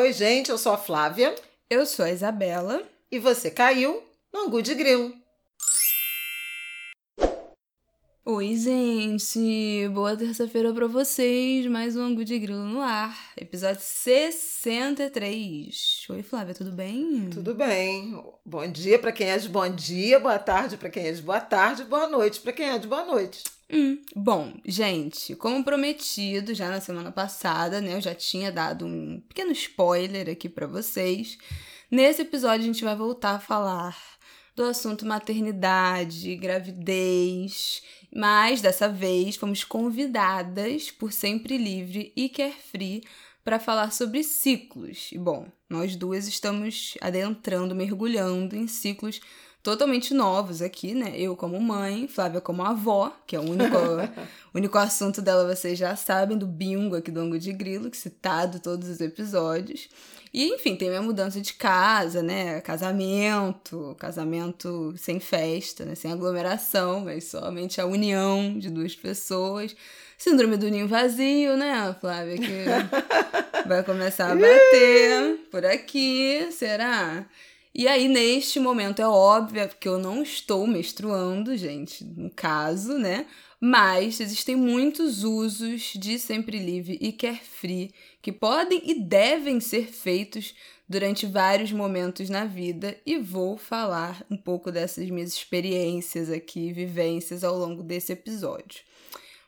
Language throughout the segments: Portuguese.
Oi, gente, eu sou a Flávia. Eu sou a Isabela. E você caiu no Angu de Grilo. Oi, gente! Boa terça-feira pra vocês! Mais um Angu de Grilo no ar. Episódio 63. Oi, Flávia, tudo bem? Tudo bem. Bom dia pra quem é de bom dia, boa tarde pra quem é de boa tarde, boa noite pra quem é de boa noite. Hum, bom, gente, como prometido já na semana passada, né? Eu já tinha dado um pequeno spoiler aqui para vocês. Nesse episódio a gente vai voltar a falar do assunto maternidade, gravidez, mas dessa vez fomos convidadas por Sempre Livre e Carefree para falar sobre ciclos. E bom, nós duas estamos adentrando, mergulhando em ciclos totalmente novos aqui, né? Eu como mãe, Flávia como avó, que é o único, único assunto dela, vocês já sabem, do bingo aqui do Ango de Grilo, que citado todos os episódios. E, enfim, tem minha mudança de casa, né? Casamento, casamento sem festa, né? Sem aglomeração, mas somente a união de duas pessoas. Síndrome do ninho vazio, né, Flávia? Que vai começar a bater por aqui, será? E aí, neste momento, é óbvio que eu não estou menstruando, gente, no caso, né? Mas existem muitos usos de sempre livre e carefree que podem e devem ser feitos durante vários momentos na vida e vou falar um pouco dessas minhas experiências aqui, vivências ao longo desse episódio.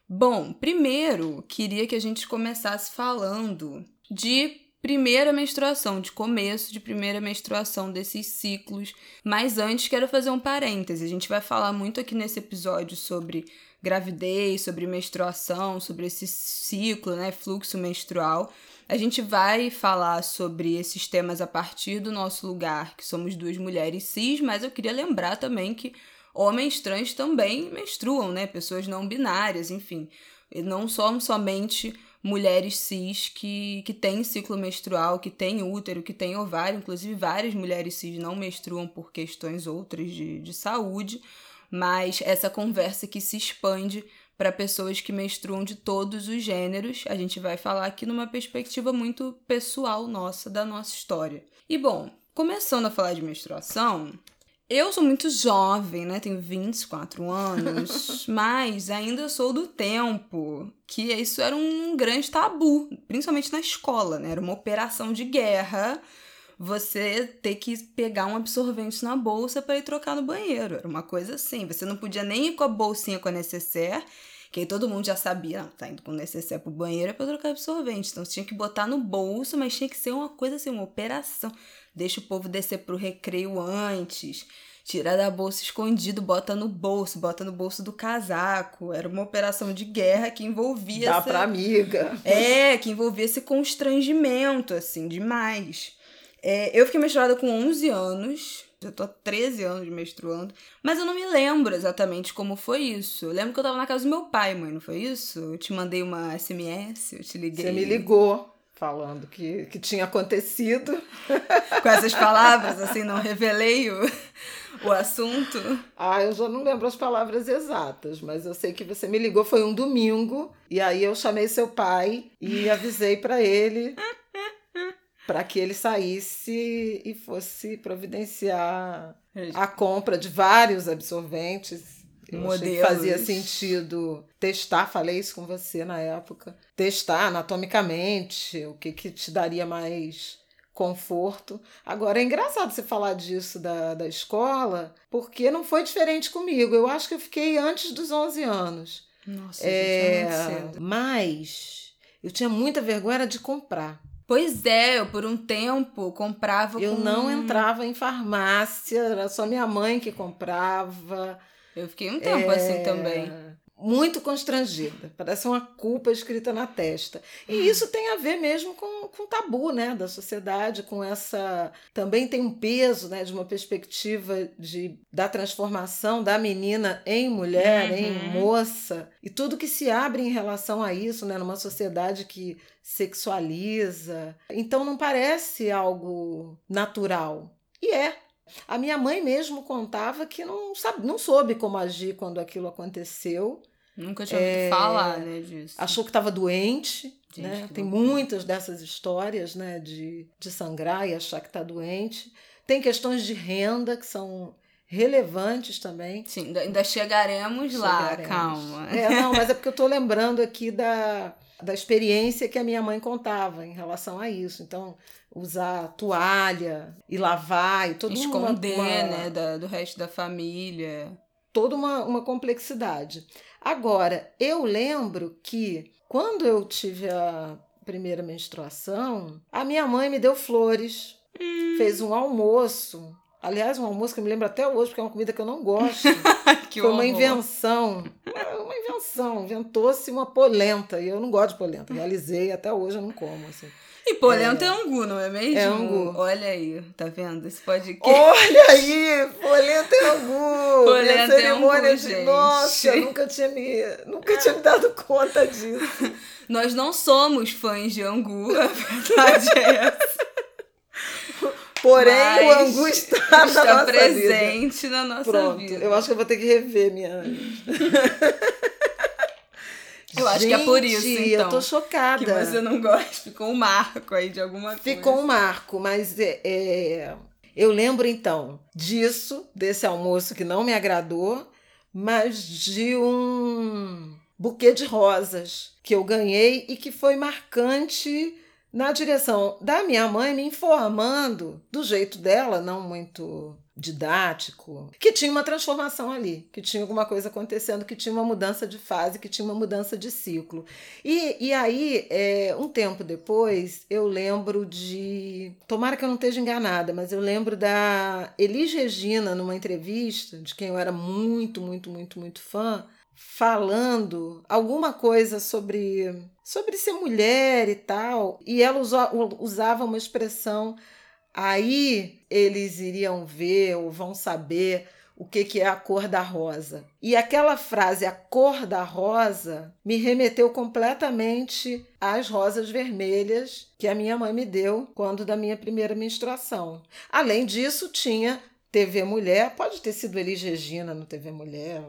Bom, primeiro queria que a gente começasse falando de primeira menstruação, de começo de primeira menstruação desses ciclos. Mas antes, quero fazer um parêntese. A gente vai falar muito aqui nesse episódio sobre gravidez, sobre menstruação, sobre esse ciclo, né, fluxo menstrual. A gente vai falar sobre esses temas a partir do nosso lugar, que somos duas mulheres cis, mas eu queria lembrar também que homens trans também menstruam, né? Pessoas não binárias, enfim. E não somos somente mulheres cis que, que têm ciclo menstrual, que têm útero, que têm ovário. Inclusive, várias mulheres cis não menstruam por questões outras de, de saúde. Mas essa conversa que se expande para pessoas que menstruam de todos os gêneros, a gente vai falar aqui numa perspectiva muito pessoal nossa, da nossa história. E bom, começando a falar de menstruação, eu sou muito jovem, né? Tenho 24 anos, mas ainda sou do tempo que isso era um grande tabu, principalmente na escola, né? Era uma operação de guerra você ter que pegar um absorvente na bolsa para ir trocar no banheiro. Era uma coisa assim. Você não podia nem ir com a bolsinha com a necessaire, que aí todo mundo já sabia, ah, tá indo com o necessaire pro banheiro é pra trocar absorvente. Então você tinha que botar no bolso, mas tinha que ser uma coisa assim, uma operação. Deixa o povo descer pro recreio antes tira da bolsa escondido, bota no bolso, bota no bolso do casaco. Era uma operação de guerra que envolvia. Dá essa... pra amiga. É, que envolvia esse constrangimento, assim, demais. É, eu fiquei menstruada com 11 anos. Já tô há 13 anos menstruando. Mas eu não me lembro exatamente como foi isso. Eu lembro que eu tava na casa do meu pai, mãe, não foi isso? Eu te mandei uma SMS, eu te liguei. Você me ligou falando que, que tinha acontecido. Com essas palavras, assim, não revelei o, o assunto. Ah, eu já não lembro as palavras exatas, mas eu sei que você me ligou, foi um domingo, e aí eu chamei seu pai e avisei para ele para que ele saísse e fosse providenciar a compra de vários absorventes Modelos. fazia sentido testar, falei isso com você na época, testar anatomicamente o que, que te daria mais conforto. Agora é engraçado você falar disso da, da escola, porque não foi diferente comigo. Eu acho que eu fiquei antes dos 11 anos. Nossa, é, muito cedo. Mas eu tinha muita vergonha de comprar. Pois é, eu por um tempo comprava. Eu com... não entrava em farmácia, era só minha mãe que comprava. Eu fiquei um tempo é... assim também. Muito constrangida, parece uma culpa escrita na testa. E hum. isso tem a ver mesmo com, com o tabu né, da sociedade, com essa. Também tem um peso né, de uma perspectiva de, da transformação da menina em mulher, uhum. em moça, e tudo que se abre em relação a isso, né, numa sociedade que sexualiza. Então não parece algo natural. E é, a minha mãe mesmo contava que não, sabe, não soube como agir quando aquilo aconteceu. Nunca tinha ouvido é, falar, né, disso. Achou que estava doente. Gente, né? Tem loucura. muitas dessas histórias né? de, de sangrar e achar que está doente. Tem questões de renda que são relevantes também. Sim, ainda- ainda chegaremos, lá, Chegaremos. calma. É, não, mas é porque eu estou lembrando aqui da, da experiência que a minha mãe contava em relação a isso. Então, usar toalha e lavar e uma- Esconder, uma, né, da- do resto da família. toda uma, uma complexidade. Agora, eu lembro que quando eu tive a primeira menstruação, a minha mãe me deu flores, fez um almoço. Aliás, um almoço que eu me lembro até hoje, porque é uma comida que eu não gosto. que Foi uma horror. invenção. Uma- Uma invenção. Inventou-se uma polenta. E eu não gosto de polenta. Realizei, até hoje eu não como. Assim. E polenta é... angu, não é mesmo? É angu. Olha aí, tá vendo? Esse podcast. Olha aí! Polenta é angu! Polenta é cerimônia angu, de. gente. Nossa, eu nunca tinha me. Nunca tinha me dado conta disso. Nós não somos fãs de angu, a verdade é essa. Porém, Mas o angu está, na Está nossa presente na vida. nossa Pronto, vida. eu acho que eu vou ter que rever minha. Eu acho que é por isso, Gente, então, Eu tô chocada. Que você não gosta. Ficou um marco aí de alguma coisa. Ficou um marco, mas é, é, eu lembro então disso, desse almoço que não me agradou, mas de um buquê de rosas que eu ganhei e que foi marcante na direção da minha mãe me informando do jeito dela, não muito didático, que tinha uma transformação ali, que tinha alguma coisa acontecendo, que tinha uma mudança de fase, que tinha uma mudança de ciclo. E, e aí, é, um tempo depois, eu lembro de. Tomara que eu não esteja enganada, mas eu lembro da Elis Regina, numa entrevista, de quem eu era muito, muito, muito, muito fã, falando alguma coisa sobre, sobre ser mulher e tal. E ela usa- usava uma expressão. Aí eles iriam ver ou vão saber o que, que é a cor da rosa. E aquela frase, a cor da rosa, me remeteu completamente às rosas vermelhas que a minha mãe me deu quando da minha primeira menstruação. Além disso, tinha TV Mulher, pode ter sido Elis Regina no TV Mulher,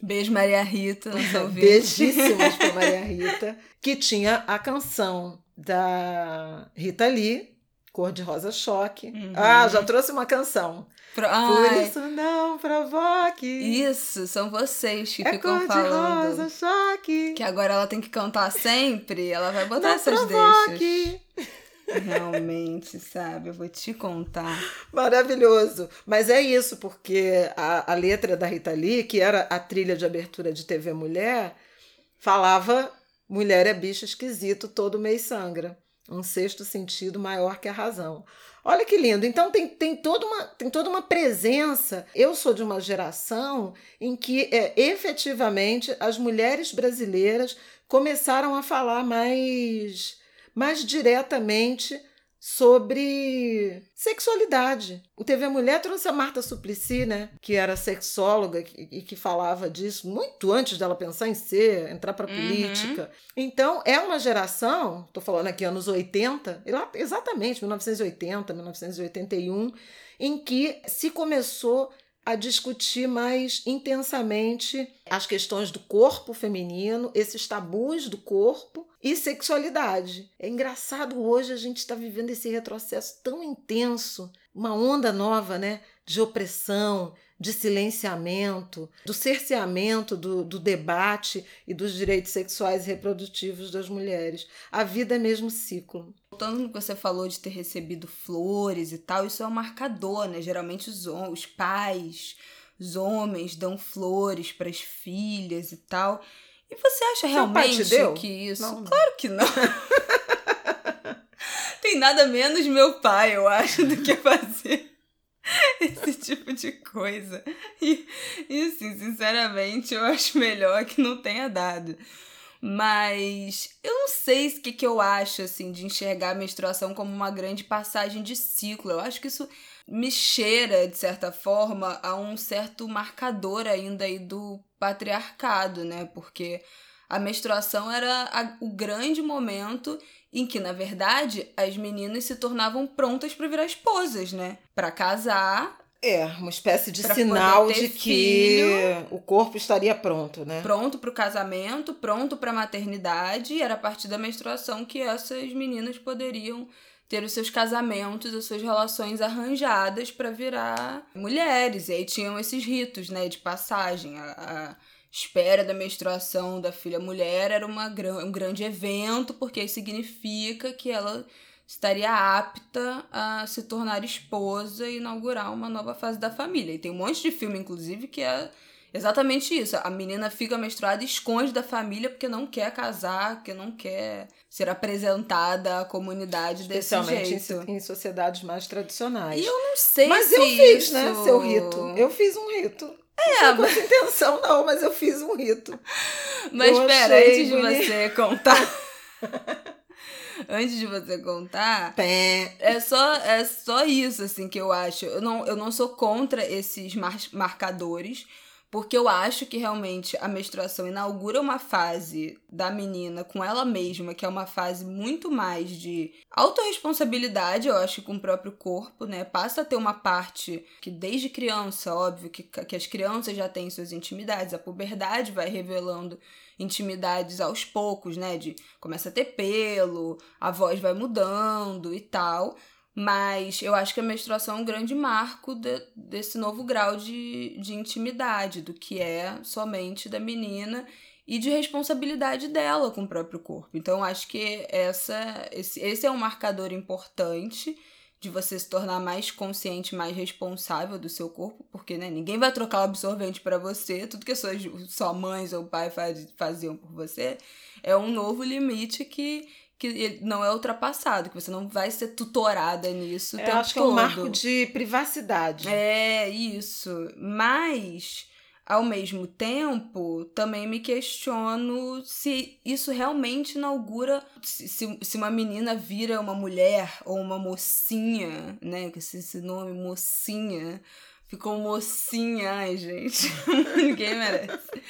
Beijo, Maria Rita. Beijíssimas para Maria Rita, que tinha a canção da Rita Lee, Cor de Rosa Choque. Uhum. Ah, já trouxe uma canção. Pro... Por isso não provoque. isso, são vocês que é ficam cor falando. de rosa choque. Que agora ela tem que cantar sempre, ela vai botar não essas deixas. Realmente, sabe? Eu vou te contar. Maravilhoso. Mas é isso, porque a, a letra da Rita Lee, que era a trilha de abertura de TV Mulher, falava mulher é bicho esquisito, todo mês sangra. Um sexto sentido maior que a razão. Olha que lindo. Então tem, tem, toda, uma, tem toda uma presença. Eu sou de uma geração em que é, efetivamente as mulheres brasileiras começaram a falar mais, mais diretamente sobre sexualidade. O TV Mulher trouxe a Marta Suplicy, né, que era sexóloga e que falava disso muito antes dela pensar em ser, entrar para Uhum. política. Então, é uma geração, estou falando aqui anos 80, e lá- exatamente, 1980, 1981, em que se começou a discutir mais intensamente as questões do corpo feminino, esses tabus do corpo e sexualidade. É engraçado hoje a gente está vivendo esse retrocesso tão intenso, uma onda nova, né, de opressão, de silenciamento, do cerceamento do, do debate e dos direitos sexuais e reprodutivos das mulheres. A vida é mesmo ciclo. Voltando no que você falou de ter recebido flores e tal, isso é um marcador, né? Geralmente os, os pais, os homens dão flores para as filhas e tal. E você acha Seu te realmente que isso? Não, não. Claro que não. Tem nada menos meu pai, eu acho, do que fazer esse tipo de coisa. E, e assim, sinceramente, eu acho melhor que não tenha dado. Mas eu não sei o que, que eu acho, assim, de enxergar a menstruação como uma grande passagem de ciclo. Eu acho que isso me cheira, de certa forma, a um certo marcador ainda aí do patriarcado, né? Porque a menstruação era a- o grande momento em que, na verdade, as meninas se tornavam prontas para virar esposas, né? Para casar, É, uma espécie de sinal de que filho, o corpo estaria pronto, né? Pronto para o casamento, pronto para a maternidade, e era a partir da menstruação que essas meninas poderiam ter os seus casamentos, as suas relações arranjadas para virar mulheres. E aí tinham esses ritos, né, de passagem. A, a espera da menstruação da filha mulher era uma, um grande evento, porque isso significa que ela estaria apta a se tornar esposa e inaugurar uma nova fase da família. E tem um monte de filme, inclusive, que é exatamente isso. A menina fica menstruada e esconde da família porque não quer casar, porque não quer ser apresentada à comunidade desse jeito. Especialmente em sociedades mais tradicionais. E eu não sei mas se eu fiz, isso... né, seu rito. Eu fiz um rito. É, não mas... com intenção não, mas eu fiz um rito. Mas espera, antes de você contar... antes de você contar, Pé. é só é só isso assim que eu acho. Eu não, eu não sou contra esses mar marcadores, porque eu acho que realmente a menstruação inaugura uma fase da menina com ela mesma, que é uma fase muito mais de autorresponsabilidade, eu acho, com o próprio corpo, né? Passa a ter uma parte que desde criança, óbvio, que, que as crianças já têm suas intimidades, a puberdade vai revelando intimidades aos poucos, né? De começa a ter pelo, a voz vai mudando e tal. Mas eu acho que a menstruação é um grande marco de, desse novo grau de, de intimidade, do que é somente da menina e de responsabilidade dela com o próprio corpo. Então, acho que essa, esse, esse é um marcador importante de você se tornar mais consciente, mais responsável do seu corpo, porque né, ninguém vai trocar o absorvente para você, tudo que suas sua mães ou pai faz, faziam por você é um novo limite que que não é ultrapassado, que você não vai ser tutorada nisso é, tempo acho todo. que é um marco de privacidade. É, isso. Mas, ao mesmo tempo, também me questiono se isso realmente inaugura. Se, se uma menina vira uma mulher ou uma mocinha, né? Esse, esse nome, mocinha. Ficou mocinha, ai, gente. Ninguém merece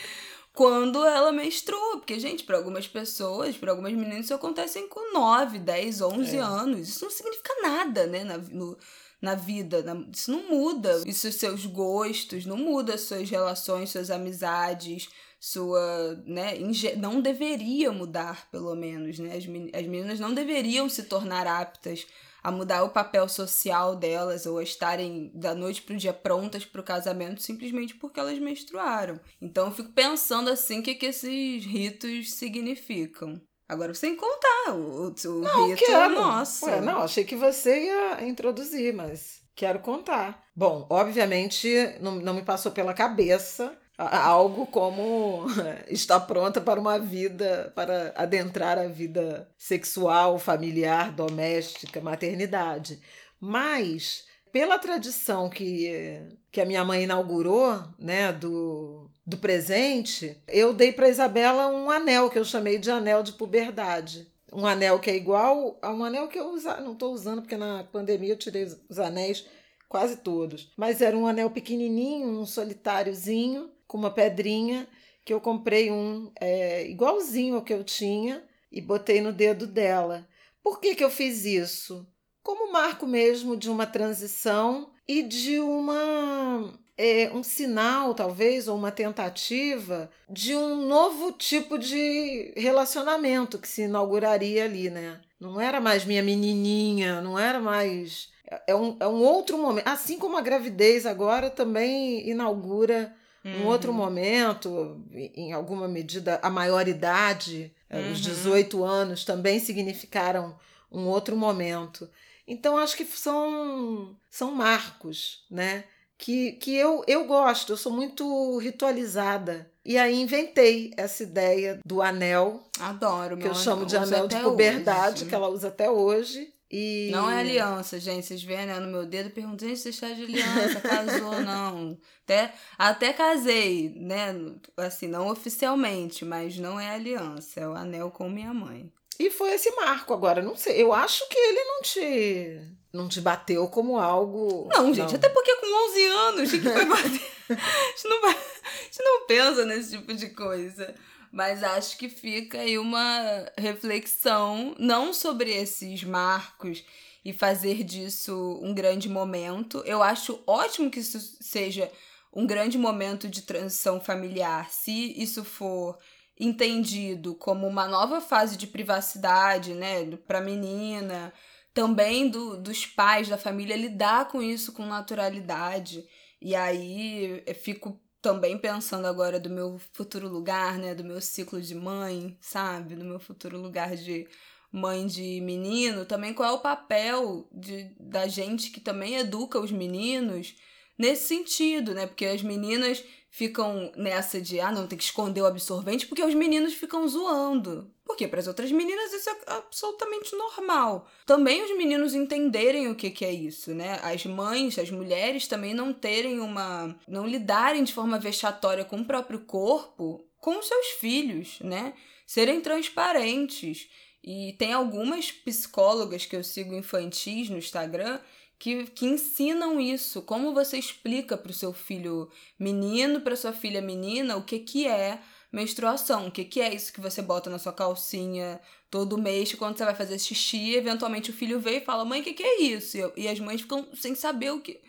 quando ela menstrua. Porque, gente, para algumas pessoas, para algumas meninas, isso acontece com 9, 10, 11 é. anos. Isso não significa nada, né, na, no, na vida. Na, isso não muda. Isso, seus gostos, não muda suas relações, suas amizades, sua, né, não deveria mudar, pelo menos, né? As, as meninas não deveriam se tornar aptas a mudar o papel social delas ou a estarem da noite pro dia prontas pro casamento simplesmente porque elas menstruaram. Então eu fico pensando assim o que, que esses ritos significam. Agora sem contar o, o não, rito quero. nossa. Ué, não, achei que você ia introduzir, mas quero contar. Bom, obviamente não, não me passou pela cabeça algo como estar pronta para uma vida, para adentrar a vida sexual, familiar, doméstica, maternidade. Mas, pela tradição que, que a minha mãe inaugurou, né, do, do presente, eu dei para Isabela um anel que eu chamei de anel de puberdade. Um anel que é igual a um anel que eu usa, não estou usando porque na pandemia eu tirei os anéis quase todos. Mas era um anel pequenininho, um solitáriozinho, com uma pedrinha que eu comprei um é, igualzinho ao que eu tinha e botei no dedo dela. Por que, que eu fiz isso? Como marco mesmo de uma transição e de uma é, um sinal, talvez, ou uma tentativa de um novo tipo de relacionamento que se inauguraria ali, né? Não era mais minha menininha, não era mais. É um, é um outro momento. Assim como a gravidez agora também inaugura um outro uhum. momento, em alguma medida, a maioridade, eh, uhum. os 18 anos, também significaram um outro momento. Então, acho que são, são marcos, né? Que, que eu, eu gosto, eu sou muito ritualizada. E aí inventei essa ideia do anel. Adoro, Que eu chamo de anel de puberdade, hoje. que ela usa até hoje. E... Não é aliança, gente. Vocês veem né, no meu dedo perguntando se está de aliança, casou, não. Até, até casei, né? Assim, não oficialmente, mas não é aliança. É o anel com minha mãe. E foi esse marco agora. Não sei. Eu acho que ele não te. Não te bateu como algo. Não, gente, não. até porque com 11 anos, o que, que foi bater? a, gente não, a gente não pensa nesse tipo de coisa. Mas acho que fica aí uma reflexão, não sobre esses marcos e fazer disso um grande momento. Eu acho ótimo que isso seja um grande momento de transição familiar, se isso for entendido como uma nova fase de privacidade, né, para menina, também do, dos pais, da família lidar com isso com naturalidade. E aí fico também pensando agora do meu futuro lugar, né, do meu ciclo de mãe, sabe, do meu futuro lugar de mãe de menino, também qual é o papel de, da gente que também educa os meninos nesse sentido, né? Porque as meninas ficam nessa de, ah, não, tem que esconder o absorvente, porque os meninos ficam zoando. Porque para as outras meninas isso é absolutamente normal. Também os meninos entenderem o que, que é isso, né? As mães, as mulheres também não terem uma. não lidarem de forma vexatória com o próprio corpo com os seus filhos, né? Serem transparentes. E tem algumas psicólogas que eu sigo infantis no Instagram que, que ensinam isso. Como você explica para o seu filho menino, para sua filha menina, o que, que é menstruação, o que, que é isso que você bota na sua calcinha todo mês, quando você vai fazer xixi, eventualmente o filho vem e fala, mãe, o que, que é isso? E, e as mães ficam sem saber o que,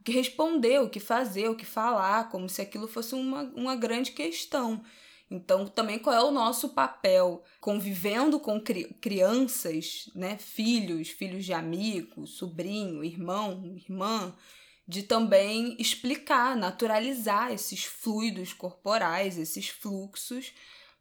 o que responder, o que fazer, o que falar, como se aquilo fosse uma, uma grande questão. Então, também qual é o nosso papel? Convivendo com cri crianças, né, filhos, filhos de amigo, sobrinho, irmão, irmã, de também explicar, naturalizar esses fluidos corporais, esses fluxos,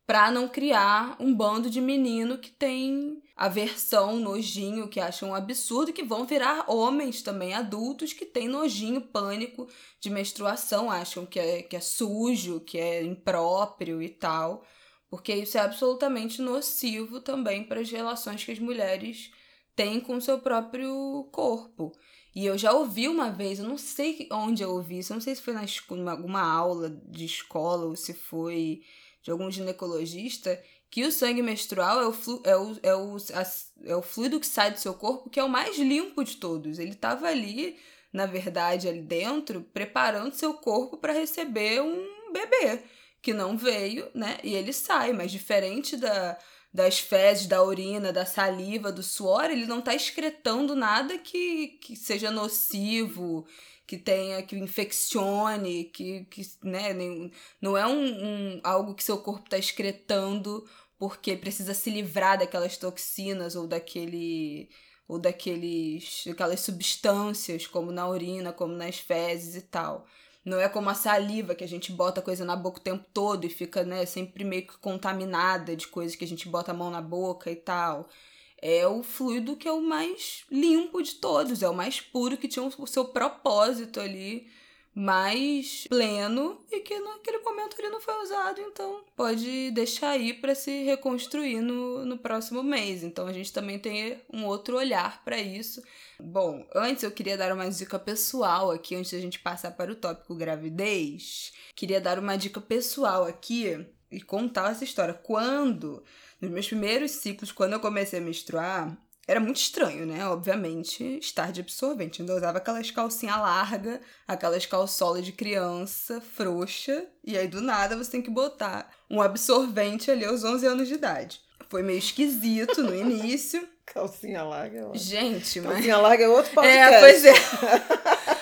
para não criar um bando de menino que tem aversão, nojinho, que acham um absurdo, que vão virar homens também adultos que têm nojinho, pânico de menstruação, acham que é, que é sujo, que é impróprio e tal, porque isso é absolutamente nocivo também para as relações que as mulheres têm com o seu próprio corpo. E eu já ouvi uma vez, eu não sei onde eu ouvi isso, eu não sei se foi na alguma aula de escola ou se foi de algum ginecologista, que o sangue menstrual é o, flu, é, o, é, o, é o fluido que sai do seu corpo que é o mais limpo de todos. Ele estava ali, na verdade, ali dentro, preparando seu corpo para receber um bebê que não veio, né? E ele sai, mas diferente da, das fezes, da urina, da saliva, do suor, ele não está excretando nada que, que seja nocivo, que tenha, que infeccione, que, que né, não é um, um algo que seu corpo está excretando porque precisa se livrar daquelas toxinas ou daquele ou daqueles aquelas substâncias como na urina, como nas fezes e tal. Não é como a saliva, que a gente bota coisa na boca o tempo todo e fica, né, sempre meio que contaminada de coisas que a gente bota a mão na boca e tal. É o fluido que é o mais limpo de todos, é o mais puro, que tinha o seu propósito ali mais pleno e que naquele momento ele não foi usado, então pode deixar aí para se reconstruir no, no próximo mês. Então a gente também tem um outro olhar para isso. Bom, antes eu queria dar uma dica pessoal aqui, antes da gente passar para o tópico gravidez. Queria dar uma dica pessoal aqui e contar essa história. Quando, nos meus primeiros ciclos, quando eu comecei a menstruar, era muito estranho, né? Obviamente, estar de absorvente. Então, eu usava aquelas calcinhas largas, aquelas calçolas de criança, frouxa, e aí do nada você tem que botar um absorvente ali aos 11 anos de idade. Foi meio esquisito no início. Calcinha larga. É Gente, mas. Calcinha larga é outro podcast. É, pois é.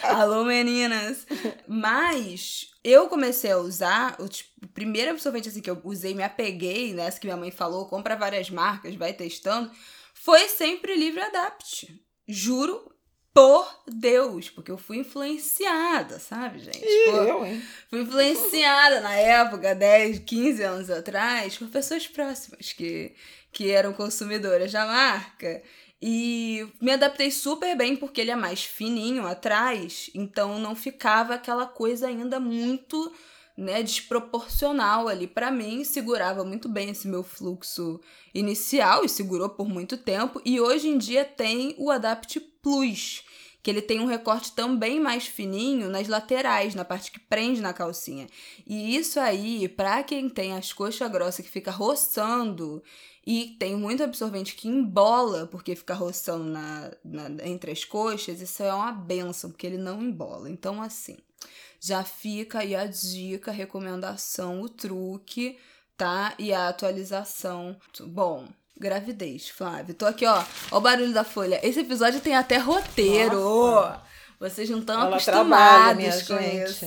Alô, meninas. Mas eu comecei a usar o, tipo, primeiro absorvente assim que eu usei, me apeguei nessa que minha mãe falou, compra várias marcas, vai testando foi sempre livre adapt. Juro por Deus, porque eu fui influenciada, sabe, gente? Ih, eu, hein? Fui influenciada na época, 10, 15 anos atrás, por pessoas próximas que, que eram consumidoras da marca. E me adaptei super bem porque ele é mais fininho atrás, então não ficava aquela coisa ainda muito né, desproporcional ali para mim, segurava muito bem esse meu fluxo inicial e segurou por muito tempo. E hoje em dia tem o Adapt Plus, que ele tem um recorte também mais fininho nas laterais, na parte que prende na calcinha. E isso aí, para quem tem as coxas grossas que fica roçando e tem muito absorvente que embola porque fica roçando na, na, entre as coxas, isso é uma benção, porque ele não embola. Então, assim, já fica aí a dica, a recomendação, o truque, tá? E a atualização. Bom, Gravidez, Flávio. Tô aqui, ó. Ó o barulho da folha. Esse episódio tem até roteiro. Nossa. Vocês não estão trabalha, acostumados com gente. isso.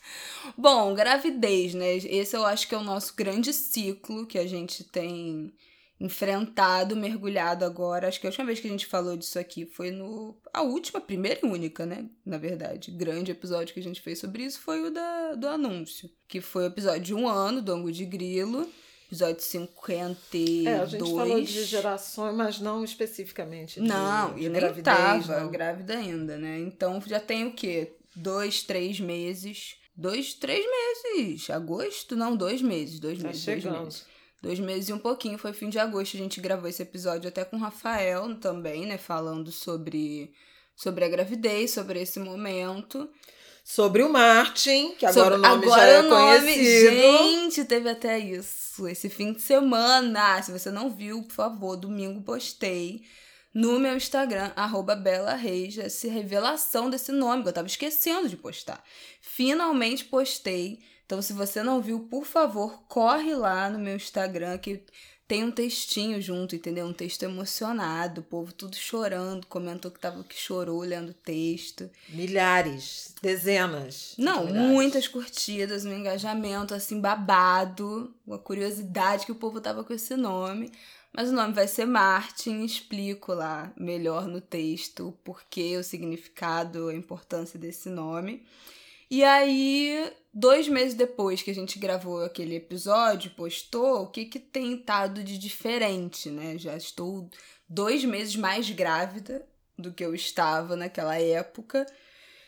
Bom, gravidez, né? Esse eu acho que é o nosso grande ciclo que a gente tem enfrentado, mergulhado agora. Acho que a última vez que a gente falou disso aqui foi no. A última, primeira e única, né? Na verdade. Grande episódio que a gente fez sobre isso foi o da, do anúncio. Que foi o episódio de um ano do Ango de Grilo. Episódio 52. É, a gente falou de gerações, mas não especificamente de, Não, de e nem gravidez. tava não. grávida ainda, né? Então já tem o quê? Dois, três meses. Dois, três meses. Agosto? Não, dois meses. Dois Tá meses. Dois chegando. meses. Dois meses e um pouquinho. Foi fim de agosto. A gente gravou esse episódio até com o Rafael também, né? Falando sobre, sobre a gravidez, sobre esse momento. Sobre o Martin, que agora Sobre- o nome agora já é nome, conhecido. Gente, teve até isso. Esse fim de semana. Se você não viu, por favor, domingo postei no meu Instagram, arroba Bela Reis, essa revelação desse nome, que eu tava esquecendo de postar. Finalmente postei. Então, se você não viu, por favor, corre lá no meu Instagram, que tem um textinho junto, entendeu? Um texto emocionado, o povo tudo chorando, comentou que tava que chorou lendo o texto. Milhares, dezenas. de Não, milhares. muitas curtidas, um engajamento assim babado, uma curiosidade que o povo tava com esse nome. Mas o nome vai ser Martin, explico lá melhor no texto o porquê, o significado, a importância desse nome. E aí, dois meses depois que a gente gravou aquele episódio, postou, o que que tem estado de diferente, né? Já estou dois meses mais grávida do que eu estava naquela época.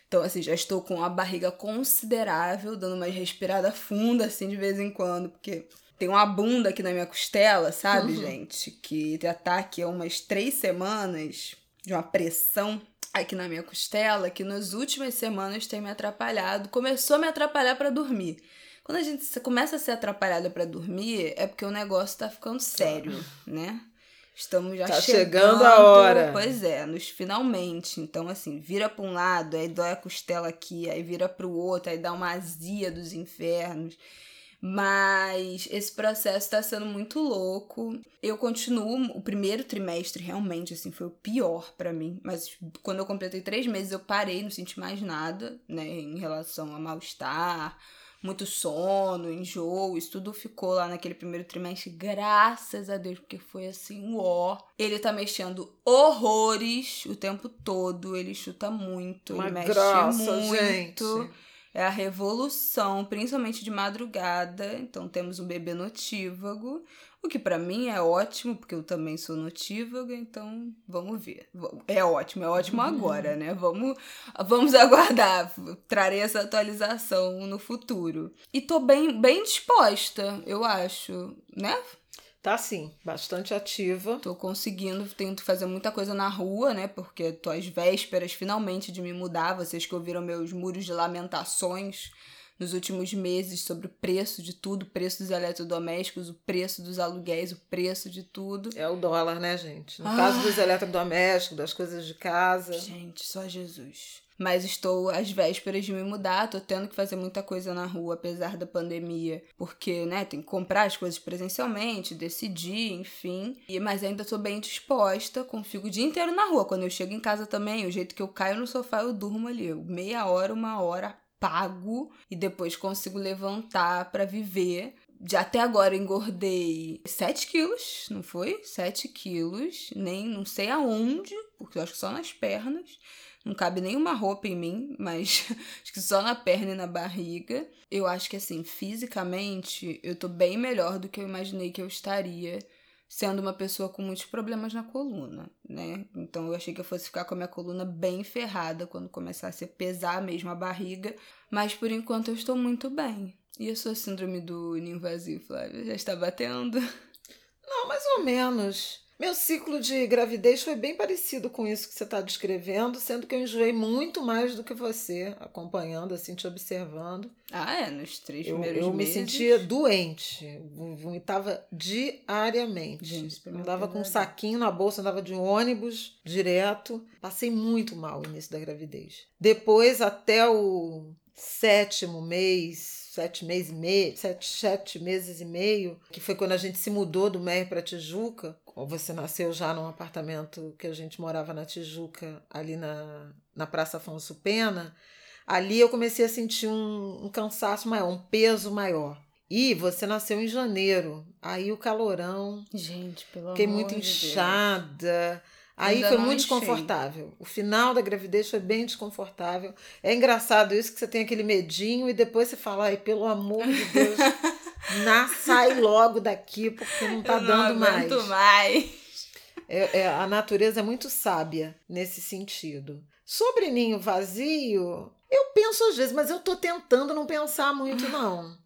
Então, assim, já estou com a barriga considerável, dando uma respirada funda, assim, de vez em quando, porque tem uma bunda aqui na minha costela, sabe, Uhum. gente? Que já tá aqui há umas três semanas de uma pressão aqui na minha costela, que nas últimas semanas tem me atrapalhado. Começou a me atrapalhar pra dormir. Quando a gente começa a ser atrapalhada pra dormir, é porque o negócio tá ficando sério, né? Estamos já Tá chegando, chegando a hora. Pois é, nos finalmente. Então, assim, vira pra um lado, aí dói a costela aqui, aí vira pro outro, aí dá uma azia dos infernos. Mas esse processo tá sendo muito louco. Eu continuo, o primeiro trimestre realmente, assim, foi o pior pra mim. Mas quando eu completei três meses, eu parei, não senti mais nada, né, em relação a mal-estar, muito sono, enjoo, isso tudo ficou lá naquele primeiro trimestre, graças a Deus, porque foi assim, um ó. Ele tá mexendo horrores o tempo todo, ele chuta muito, Uma ele mexe graça, muito. gente. É a revolução, principalmente de madrugada. Então temos um bebê notívago, o que pra mim é ótimo, porque eu também sou notívaga, então vamos ver. É ótimo, é ótimo agora, né? Vamos, vamos aguardar. Trarei essa atualização no futuro. E tô bem, bem disposta, eu acho, né? Tá sim, bastante ativa. Tô conseguindo, tento fazer muita coisa na rua, né? Porque tô às vésperas finalmente de me mudar. Vocês que ouviram meus muros de lamentações nos últimos meses sobre o preço de tudo, o preço dos eletrodomésticos, o preço dos aluguéis, o preço de tudo. É o dólar, né, gente? No Ah. caso dos eletrodomésticos, das coisas de casa. Gente, só Jesus. Mas estou às vésperas de me mudar, tô tendo que fazer muita coisa na rua, apesar da pandemia, porque, né, tem que comprar as coisas presencialmente, decidir, enfim. E, mas ainda tô bem disposta, com fico o dia inteiro na rua. Quando eu chego em casa também, o jeito que eu caio no sofá, eu durmo ali. Meia hora, uma hora, pago e depois consigo levantar pra viver. De até agora engordei 7 quilos, não foi? 7 quilos, nem não sei aonde, porque eu acho que só nas pernas. Não cabe nenhuma roupa em mim, mas acho que só na perna e na barriga. Eu acho que, assim, fisicamente, eu tô bem melhor do que eu imaginei que eu estaria, sendo uma pessoa com muitos problemas na coluna, né? Então eu achei que eu fosse ficar com a minha coluna bem ferrada quando começasse a pesar mesmo a barriga. Mas por enquanto eu estou muito bem. E a sua síndrome do ninho vazio, Flávia? Já está batendo? Não, mais ou menos. Meu ciclo de gravidez foi bem parecido com isso que você está descrevendo, sendo que eu enjoei muito mais do que você, acompanhando, assim, te observando. Ah, é, nos três Eu, primeiros eu me meses. sentia doente, vomitava diariamente. Gente, andava com um saquinho na bolsa, andava de ônibus direto. Passei muito mal no início da gravidez. Depois, até o sétimo mês, sete meses e meio, sete, sete meses e meio, que foi quando a gente se mudou do Meir para Tijuca, você nasceu já num apartamento que a gente morava na Tijuca, ali na, na Praça Afonso Pena, ali eu comecei a sentir um, um cansaço maior, um peso maior. E você nasceu em janeiro, aí o calorão. Gente, pelo Fiquei amor muito de Deus. inchada. Aí Ainda foi muito enchei. desconfortável. O final da gravidez foi bem desconfortável. É engraçado isso que você tem aquele medinho e depois você fala, ai, pelo amor de Deus, na, sai logo daqui porque não tá Eu não dando mais. aguento mais. É, é, a natureza é muito sábia nesse sentido. Sobre ninho vazio, eu penso às vezes, mas eu tô tentando não pensar muito, não.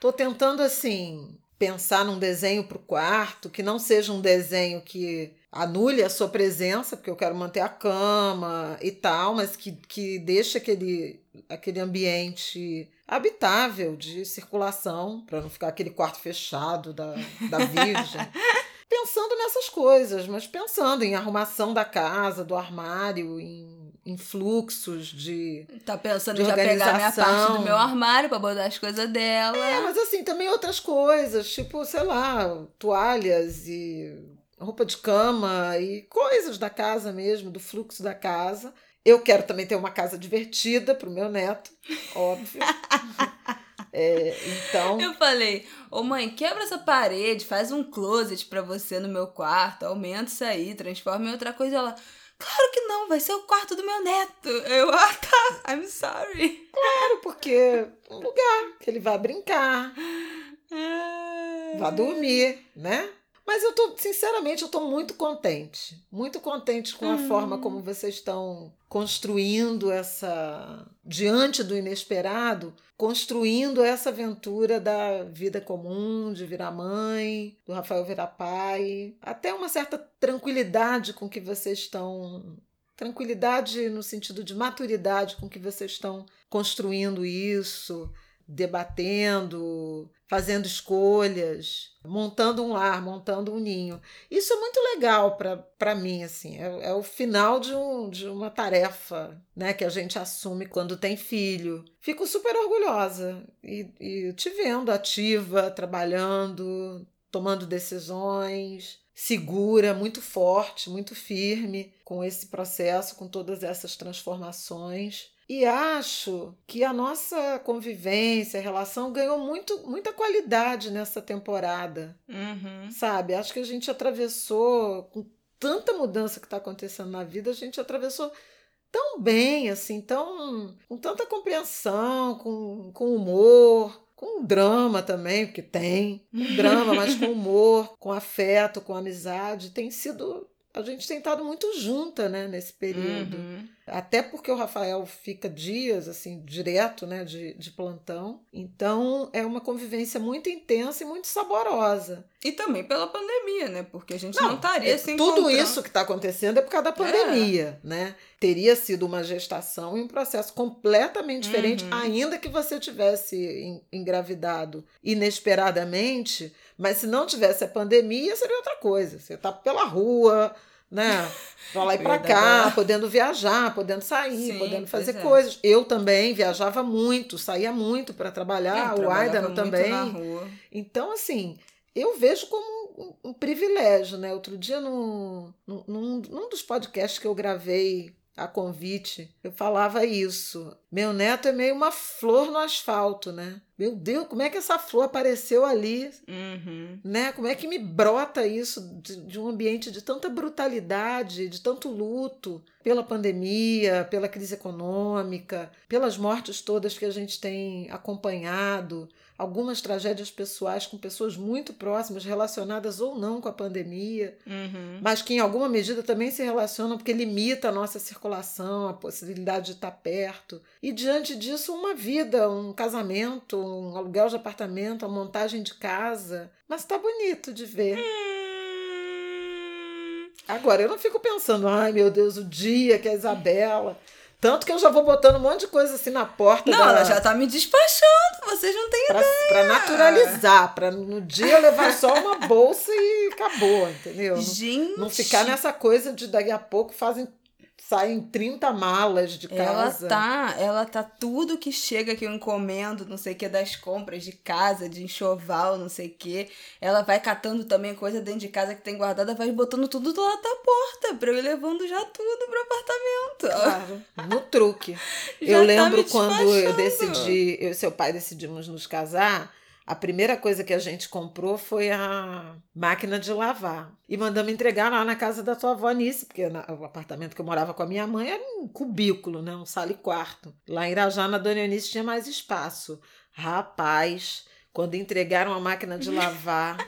Tô tentando, assim, pensar num desenho pro quarto, que não seja um desenho que anule a sua presença, porque eu quero manter a cama e tal, mas que, que deixe aquele, aquele ambiente habitável de circulação, para não ficar aquele quarto fechado da, da Virgem pensando nessas coisas, mas pensando em arrumação da casa, do armário, em, em fluxos de. Tá pensando De em já pegar minha parte do meu armário pra botar as coisas dela. É, mas assim, também outras coisas, tipo, sei lá, toalhas e roupa de cama e coisas da casa mesmo, do fluxo da casa. Eu quero também ter uma casa divertida pro meu neto, óbvio. É, então. Eu falei, ô mãe, quebra essa parede, faz um closet pra você no meu quarto, aumenta isso aí, transforma em outra coisa. Ela, claro que não, vai ser o quarto do meu neto. Eu, ah tá, I'm sorry. Claro, porque é um lugar que ele vai brincar, Vá dormir, né? Mas eu tô, sinceramente, eu tô muito contente. Muito contente com a Hum. forma como vocês estão construindo essa. Diante do inesperado, construindo essa aventura da vida comum, de virar mãe, do Rafael virar pai. Até uma certa tranquilidade com que vocês estão. Tranquilidade no sentido de maturidade com que vocês estão construindo isso, debatendo, fazendo escolhas, montando um lar, montando um ninho. Isso é muito legal para mim, assim. É, é o final de, um, de uma tarefa né, que a gente assume quando tem filho. Fico super orgulhosa e, e te vendo ativa, trabalhando, tomando decisões, segura, muito forte, muito firme com esse processo, com todas essas transformações. E acho que a nossa convivência, relação ganhou muito, muita qualidade nessa temporada, Uhum. sabe? Acho que a gente atravessou, com tanta mudança que está acontecendo na vida, a gente atravessou tão bem, assim, tão, com tanta compreensão, com, com humor, com drama também, porque tem, com drama, mas com humor, com afeto, com amizade. Tem sido. A gente tem estado muito junta, né, nesse período. Uhum. Até porque o Rafael fica dias, assim, direto, né, de, de plantão. Então, é uma convivência muito intensa e muito saborosa. E também pela pandemia, né? Porque a gente Não, não, estaria é, se tudo encontrando. isso que está acontecendo é por causa da pandemia, né? Teria sido uma gestação e um processo completamente diferente, Uhum. ainda que você tivesse en- engravidado inesperadamente, mas se não tivesse a pandemia, seria outra coisa. Você tá pela rua, né? Pra lá e pra cá, podendo viajar, podendo sair, Sim, podendo fazer é. coisas. Eu também viajava muito, saía muito para trabalhar, Eu o Aidan também. Na rua. Então, assim, eu vejo como um, um privilégio, né? Outro dia, num, num- num dos podcasts que eu gravei a convite, eu falava isso. Meu neto é meio uma flor no asfalto, né? Meu Deus, como é que essa flor apareceu ali, Uhum. né? Como é que me brota isso de, de um ambiente de tanta brutalidade, de tanto luto, pela pandemia, pela crise econômica, pelas mortes todas que a gente tem acompanhado, algumas tragédias pessoais com pessoas muito próximas, relacionadas ou não com a pandemia, Uhum. mas que em alguma medida também se relacionam porque limita a nossa circulação, a possibilidade de estar perto. E diante disso, uma vida, um casamento, um aluguel de apartamento, a montagem de casa. Mas tá bonito de ver. Hum. Agora, eu não fico pensando, ai meu Deus, o dia que a Isabela. Tanto que eu já vou botando um monte de coisa assim na porta Não, da, ela já tá me despachando, vocês não têm pra, pra naturalizar, pra no dia levar só uma bolsa e acabou, entendeu? Não- Gente. Não ficar nessa coisa de daqui a pouco fazem saem 30 malas de casa. Ela tá, ela tá tudo que chega que eu encomendo, não sei o que, das compras de casa, de enxoval, não sei o que. Ela vai catando também coisa dentro de casa que tem guardada, vai botando tudo do lado da porta, pra eu ir levando já tudo pro apartamento. Claro, no truque. eu tá lembro quando eu decidi, eu e seu pai decidimos nos casar a primeira coisa que a gente comprou foi a máquina de lavar. E mandamos entregar lá na casa da tua avó Nice, porque o apartamento que eu morava com a minha mãe era um cubículo, né? um sala e quarto. Lá em Irajá, na Dona Eunice, tinha mais espaço. Rapaz, quando entregaram a máquina de lavar,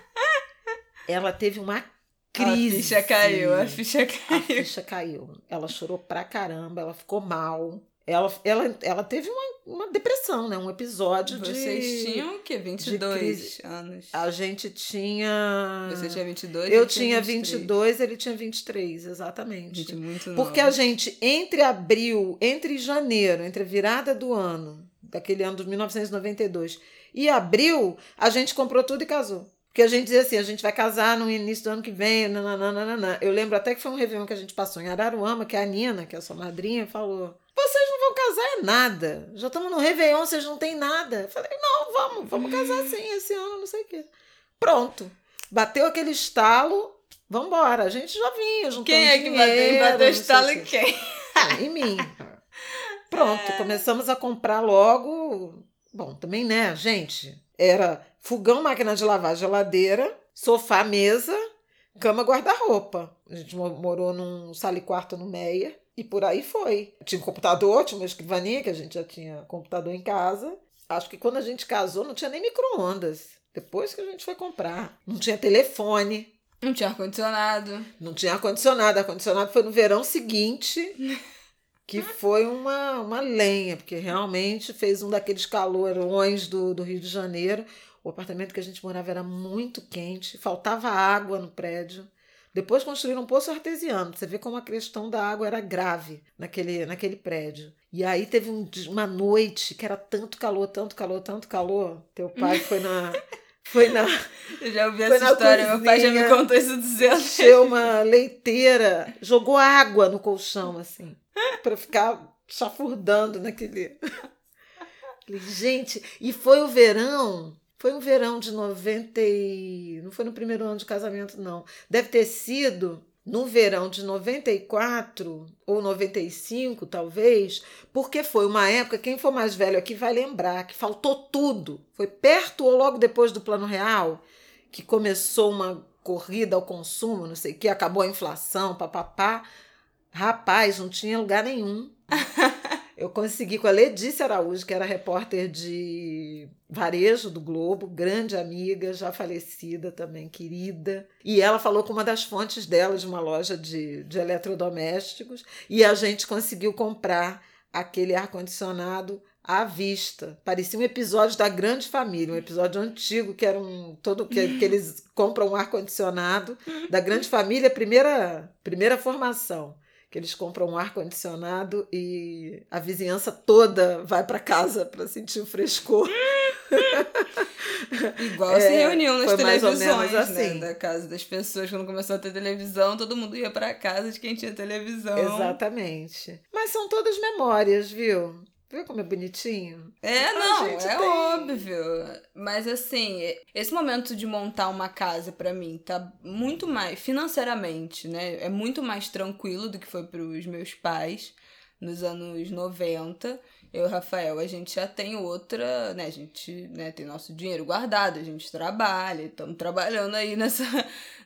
ela teve uma crise. A ficha caiu, a ficha caiu. A ficha caiu. Ela chorou pra caramba, ela ficou mal. Ela, ela, ela teve uma, uma depressão, né? Um episódio Vocês de. Vocês tinham o quê? 22 anos? A gente tinha. Você tinha 22? Eu tinha 22, ele tinha 23, exatamente. Gente, muito Porque a gente, entre abril, entre janeiro, entre a virada do ano, daquele ano de 1992, e abril, a gente comprou tudo e casou. Porque a gente dizia assim, a gente vai casar no início do ano que vem, nananana. Eu lembro até que foi um Réveillon que a gente passou em Araruama, que a Nina, que é a sua madrinha, falou vocês não vão casar é nada. Já estamos no Réveillon, vocês não têm nada. Eu falei, não, vamos, vamos casar sim esse ano, não sei o quê. Pronto. Bateu aquele estalo, vambora. A gente já vinha juntando Quem é que dinheiro, bateu, bateu estalo em quem? Ah, em mim. Pronto, é. começamos a comprar logo. Bom, também, né, gente? Era fogão, máquina de lavar, geladeira, sofá, mesa, cama, guarda-roupa. A gente morou num sala e quarto no Meia. E por aí foi. Tinha um computador, tinha uma escrivaninha, que a gente já tinha computador em casa. Acho que quando a gente casou não tinha nem micro-ondas. Depois que a gente foi comprar. Não tinha telefone. Não tinha ar-condicionado. Não tinha ar-condicionado. Ar-condicionado foi no verão seguinte, que foi uma, uma lenha, porque realmente fez um daqueles calorões do, do Rio de Janeiro. O apartamento que a gente morava era muito quente, faltava água no prédio. Depois construíram um poço artesiano. Você vê como a questão da água era grave naquele, naquele prédio. E aí teve um, uma noite que era tanto calor, tanto calor, tanto calor. Teu pai foi na. Foi na. Eu já ouvi essa história, cozinha, meu pai já me contou isso dizendo. Encheu uma leiteira, jogou água no colchão, assim, para ficar chafurdando naquele. Gente, e foi o verão foi um verão de 90 e... Não foi no primeiro ano de casamento, não. Deve ter sido no verão de 94 ou 95, talvez, porque foi uma época, quem for mais velho aqui vai lembrar, que faltou tudo. Foi perto ou logo depois do Plano Real, que começou uma corrida ao consumo, não sei o que, acabou a inflação, papapá. Rapaz, não tinha lugar nenhum. Eu consegui com a Letícia Araújo, que era repórter de varejo do Globo, grande amiga, já falecida também, querida. E ela falou com uma das fontes dela de uma loja de, de eletrodomésticos, e a gente conseguiu comprar aquele ar-condicionado à vista. Parecia um episódio da Grande Família, um episódio antigo que era um todo que, que eles compram um ar condicionado da Grande Família, primeira primeira formação que eles compram um ar condicionado e a vizinhança toda vai para casa para sentir o frescor. Igual é, se reuniam nas televisões, né, assim. né, da casa das pessoas quando começou a ter televisão, todo mundo ia para casa de quem tinha televisão. Exatamente. Mas são todas memórias, viu? Viu como é bonitinho? É, então, não, é tem... óbvio. Mas assim, esse momento de montar uma casa para mim tá muito mais financeiramente, né? É muito mais tranquilo do que foi para os meus pais nos anos 90 eu e o Rafael, a gente já tem outra, né? A gente né, tem nosso dinheiro guardado, a gente trabalha, estamos trabalhando aí nessa,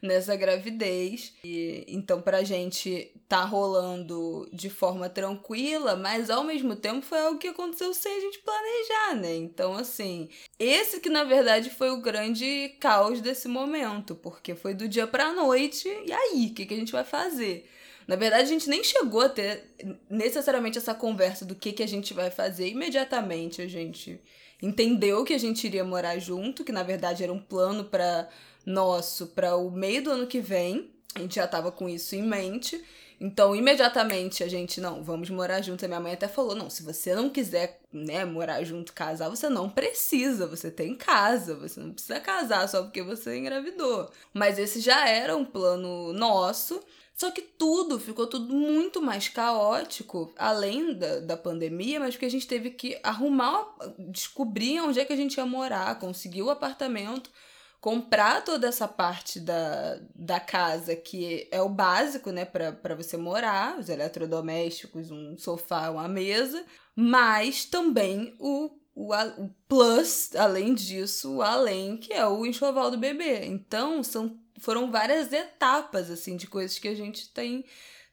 nessa gravidez. E, então, pra gente tá rolando de forma tranquila, mas ao mesmo tempo foi algo que aconteceu sem a gente planejar, né? Então, assim, esse que na verdade foi o grande caos desse momento, porque foi do dia pra noite, e aí, o que, que a gente vai fazer? Na verdade, a gente nem chegou a ter necessariamente essa conversa do que, que a gente vai fazer. Imediatamente a gente entendeu que a gente iria morar junto, que na verdade era um plano para nosso para o meio do ano que vem. A gente já estava com isso em mente. Então, imediatamente a gente, não, vamos morar junto. A minha mãe até falou: não, se você não quiser, né, morar junto, casar, você não precisa, você tem casa, você não precisa casar só porque você engravidou. Mas esse já era um plano nosso. Só que tudo ficou tudo muito mais caótico, além da, da pandemia, mas porque a gente teve que arrumar, descobrir onde é que a gente ia morar, conseguir o apartamento, comprar toda essa parte da, da casa, que é o básico, né, para você morar, os eletrodomésticos, um sofá, uma mesa, mas também o o, plus, além disso, o além, que é o enxoval do bebê. Então, são, foram várias etapas, assim, de coisas que a gente tem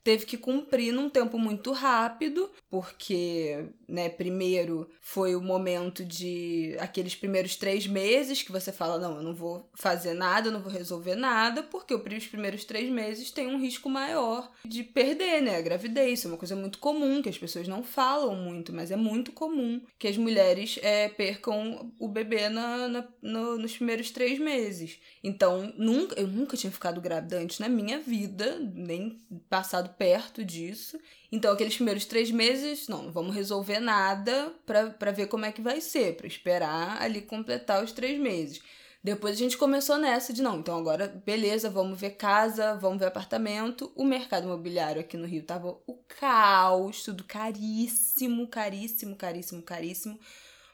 teve que cumprir num tempo muito rápido, porque, né, primeiro foi o momento de aqueles primeiros três meses que você fala, não, eu não vou fazer nada, eu não vou resolver nada, porque os primeiros três meses tem um risco maior de perder, né, a gravidez. Isso é uma coisa muito comum, que as pessoas não falam muito, mas é muito comum que as mulheres é, percam o bebê na, na no, nos primeiros três meses. Então, nunca, eu nunca tinha ficado grávida antes na minha vida, nem passado perto disso. Então, aqueles primeiros três meses, não, não vamos resolver nada para ver como é que vai ser, para esperar ali completar os três meses. Depois a gente começou nessa de não, então agora beleza, vamos ver casa, vamos ver apartamento. O mercado imobiliário aqui no Rio tava o caos, tudo caríssimo, caríssimo, caríssimo, caríssimo.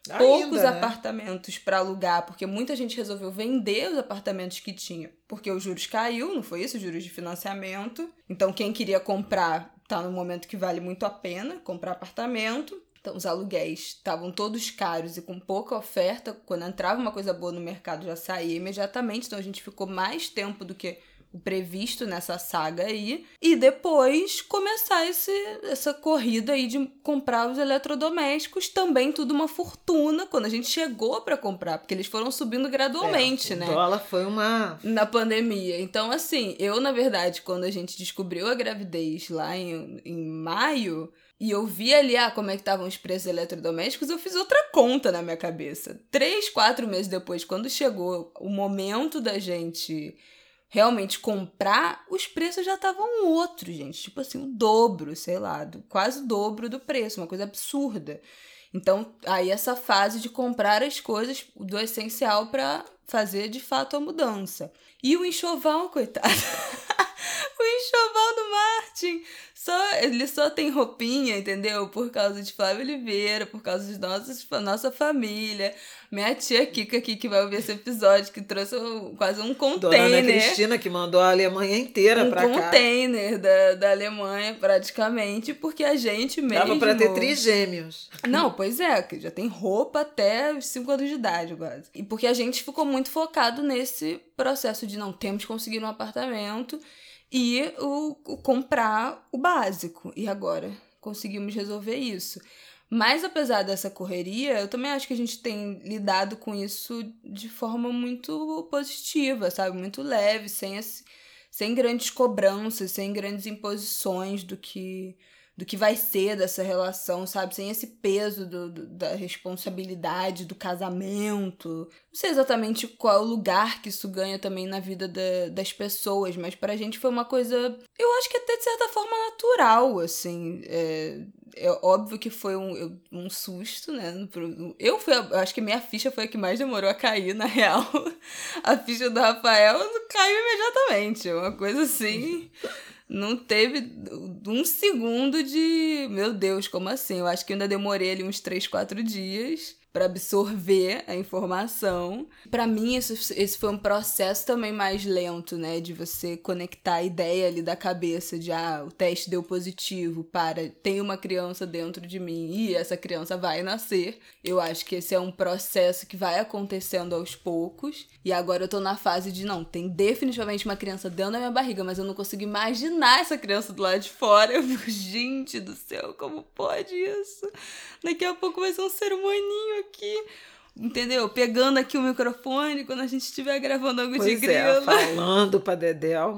Ainda, poucos né? apartamentos para alugar, porque muita gente resolveu vender os apartamentos que tinha, porque os juros caiu, não foi isso? Os juros de financiamento. Então quem queria comprar tá no momento que vale muito a pena comprar apartamento. Então os aluguéis estavam todos caros e com pouca oferta. Quando entrava uma coisa boa no mercado já saía imediatamente, então a gente ficou mais tempo do que previsto nessa saga aí, e depois começar esse, essa corrida aí de comprar os eletrodomésticos, também tudo uma fortuna quando a gente chegou para comprar, porque eles foram subindo gradualmente, é, né? O dólar foi uma na pandemia. Então assim, eu na verdade quando a gente descobriu a gravidez lá em, em maio, e eu vi ali ah, como é que estavam os preços eletrodomésticos, eu fiz outra conta na minha cabeça. Três, quatro meses depois, quando chegou o momento da gente realmente comprar, os preços já estavam outros, gente. Tipo assim, o dobro, sei lá, do, quase o dobro do preço, uma coisa absurda. Então, aí essa fase de comprar as coisas do essencial para fazer de fato a mudança. E o enxoval, coitado. o enxoval do Martin só, ele só tem roupinha, entendeu? Por causa de Flávio Oliveira, por causa de nossos, nossa família. Minha tia Kika aqui, que vai ouvir esse episódio, que trouxe quase um container. Dona Ana Cristina, que mandou a Alemanha inteira um pra cá. Um container da, da Alemanha, praticamente, porque a gente mesmo... Dava pra ter trigêmeos. Não, pois é, que já tem roupa até os 5 anos de idade, quase. E porque a gente ficou muito focado nesse processo de não temos que conseguir um apartamento e o, o comprar o básico. E agora conseguimos resolver isso. Mas apesar dessa correria, eu também acho que a gente tem lidado com isso de forma muito positiva, sabe? Muito leve, sem, sem grandes cobranças, sem grandes imposições do que do que vai ser dessa relação, sabe? Sem esse peso do, do, da responsabilidade do casamento. Não sei exatamente qual é o lugar que isso ganha também na vida da, das pessoas, mas pra gente foi uma coisa, eu acho que até de certa forma natural, assim. É, é óbvio que foi um, um susto, né? Eu fui, eu acho que minha ficha foi a que mais demorou a cair, na real. A ficha do Rafael caiu imediatamente, uma coisa assim não teve um segundo de. Meu Deus, como assim? Eu acho que ainda demorei ali uns 3, 4 dias para absorver a informação. Para mim, isso, esse foi um processo também mais lento, né? De você conectar a ideia ali da cabeça de, ah, o teste deu positivo, para, tem uma criança dentro de mim e essa criança vai nascer. Eu acho que esse é um processo que vai acontecendo aos poucos. E agora eu tô na fase de, não, tem definitivamente uma criança dentro da minha barriga, mas eu não consigo imaginar essa criança do lado de fora. Eu fico, gente do céu, como pode isso? Daqui a pouco vai ser um ser humaninho aqui. Entendeu? Pegando aqui o microfone quando a gente estiver gravando algo pois de é, grilo. É, falando pra Dedéu.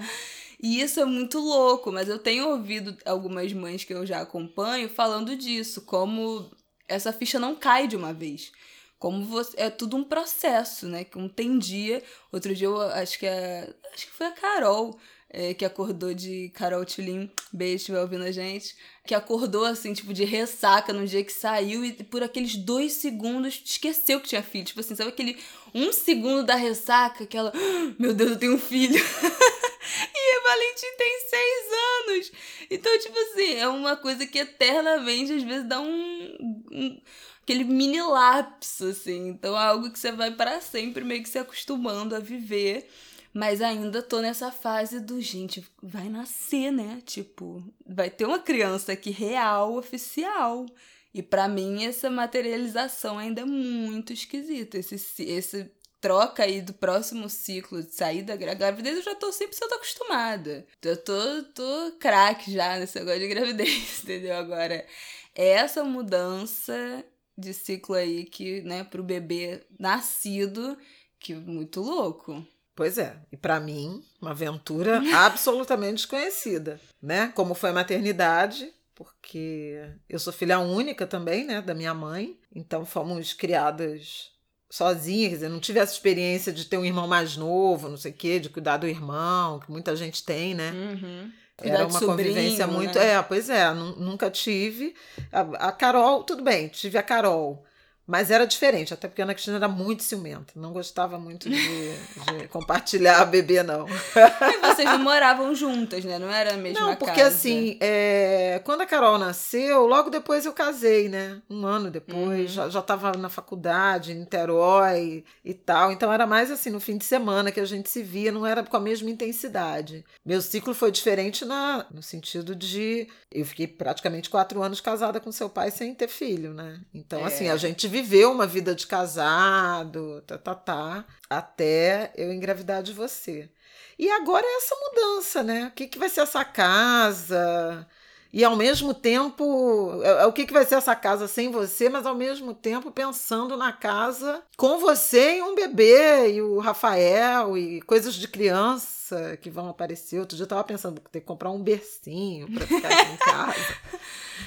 E isso é muito louco, mas eu tenho ouvido algumas mães que eu já acompanho falando disso, como essa ficha não cai de uma vez. Como você, é tudo um processo, né? Que um tem dia. Outro dia eu acho que é. Acho que foi a Carol é, que acordou de Carol Tulin, beijo, estiver ouvindo a gente, que acordou assim, tipo, de ressaca no dia que saiu e por aqueles dois segundos esqueceu que tinha filho. Tipo assim, sabe aquele um segundo da ressaca, aquela, ah, meu Deus, eu tenho um filho. e Valentim tem seis anos. Então, tipo assim, é uma coisa que eternamente, às vezes, dá um, um aquele mini lapso, assim. Então é algo que você vai para sempre meio que se acostumando a viver. Mas ainda tô nessa fase do, gente, vai nascer, né? Tipo, vai ter uma criança aqui real, oficial. E para mim essa materialização ainda é muito esquisita. Esse, esse troca aí do próximo ciclo de sair da gravidez, eu já tô 100% acostumada. Eu tô, tô craque já nesse negócio de gravidez, entendeu? Agora, essa mudança de ciclo aí que, né, pro bebê nascido, que muito louco. Pois é, e para mim, uma aventura absolutamente desconhecida, né? Como foi a maternidade, porque eu sou filha única também, né, da minha mãe, então fomos criadas sozinhas, quer dizer, não tive essa experiência de ter um irmão mais novo, não sei o quê, de cuidar do irmão, que muita gente tem, né? Uhum. Era uma sobrinho, convivência muito. Né? É, pois é, nunca tive. A, a Carol, tudo bem, tive a Carol. Mas era diferente, até porque a Ana Cristina era muito ciumenta. Não gostava muito de, de compartilhar a bebê, não. E vocês não moravam juntas, né? Não era a mesma Não, porque casa. assim, é, quando a Carol nasceu, logo depois eu casei, né? Um ano depois, uhum. já, já tava na faculdade, em Niterói e tal. Então era mais assim, no fim de semana que a gente se via, não era com a mesma intensidade. Meu ciclo foi diferente na, no sentido de... Eu fiquei praticamente quatro anos casada com seu pai sem ter filho, né? Então, é. assim, a gente viveu uma vida de casado, tá, tá, tá, até eu engravidar de você. E agora é essa mudança, né? O que, que vai ser essa casa? E ao mesmo tempo, é, é, o que, que vai ser essa casa sem você, mas ao mesmo tempo pensando na casa com você e um bebê, e o Rafael, e coisas de criança que vão aparecer. Outro dia eu tava pensando, ter que comprar um bercinho para ficar aqui em casa.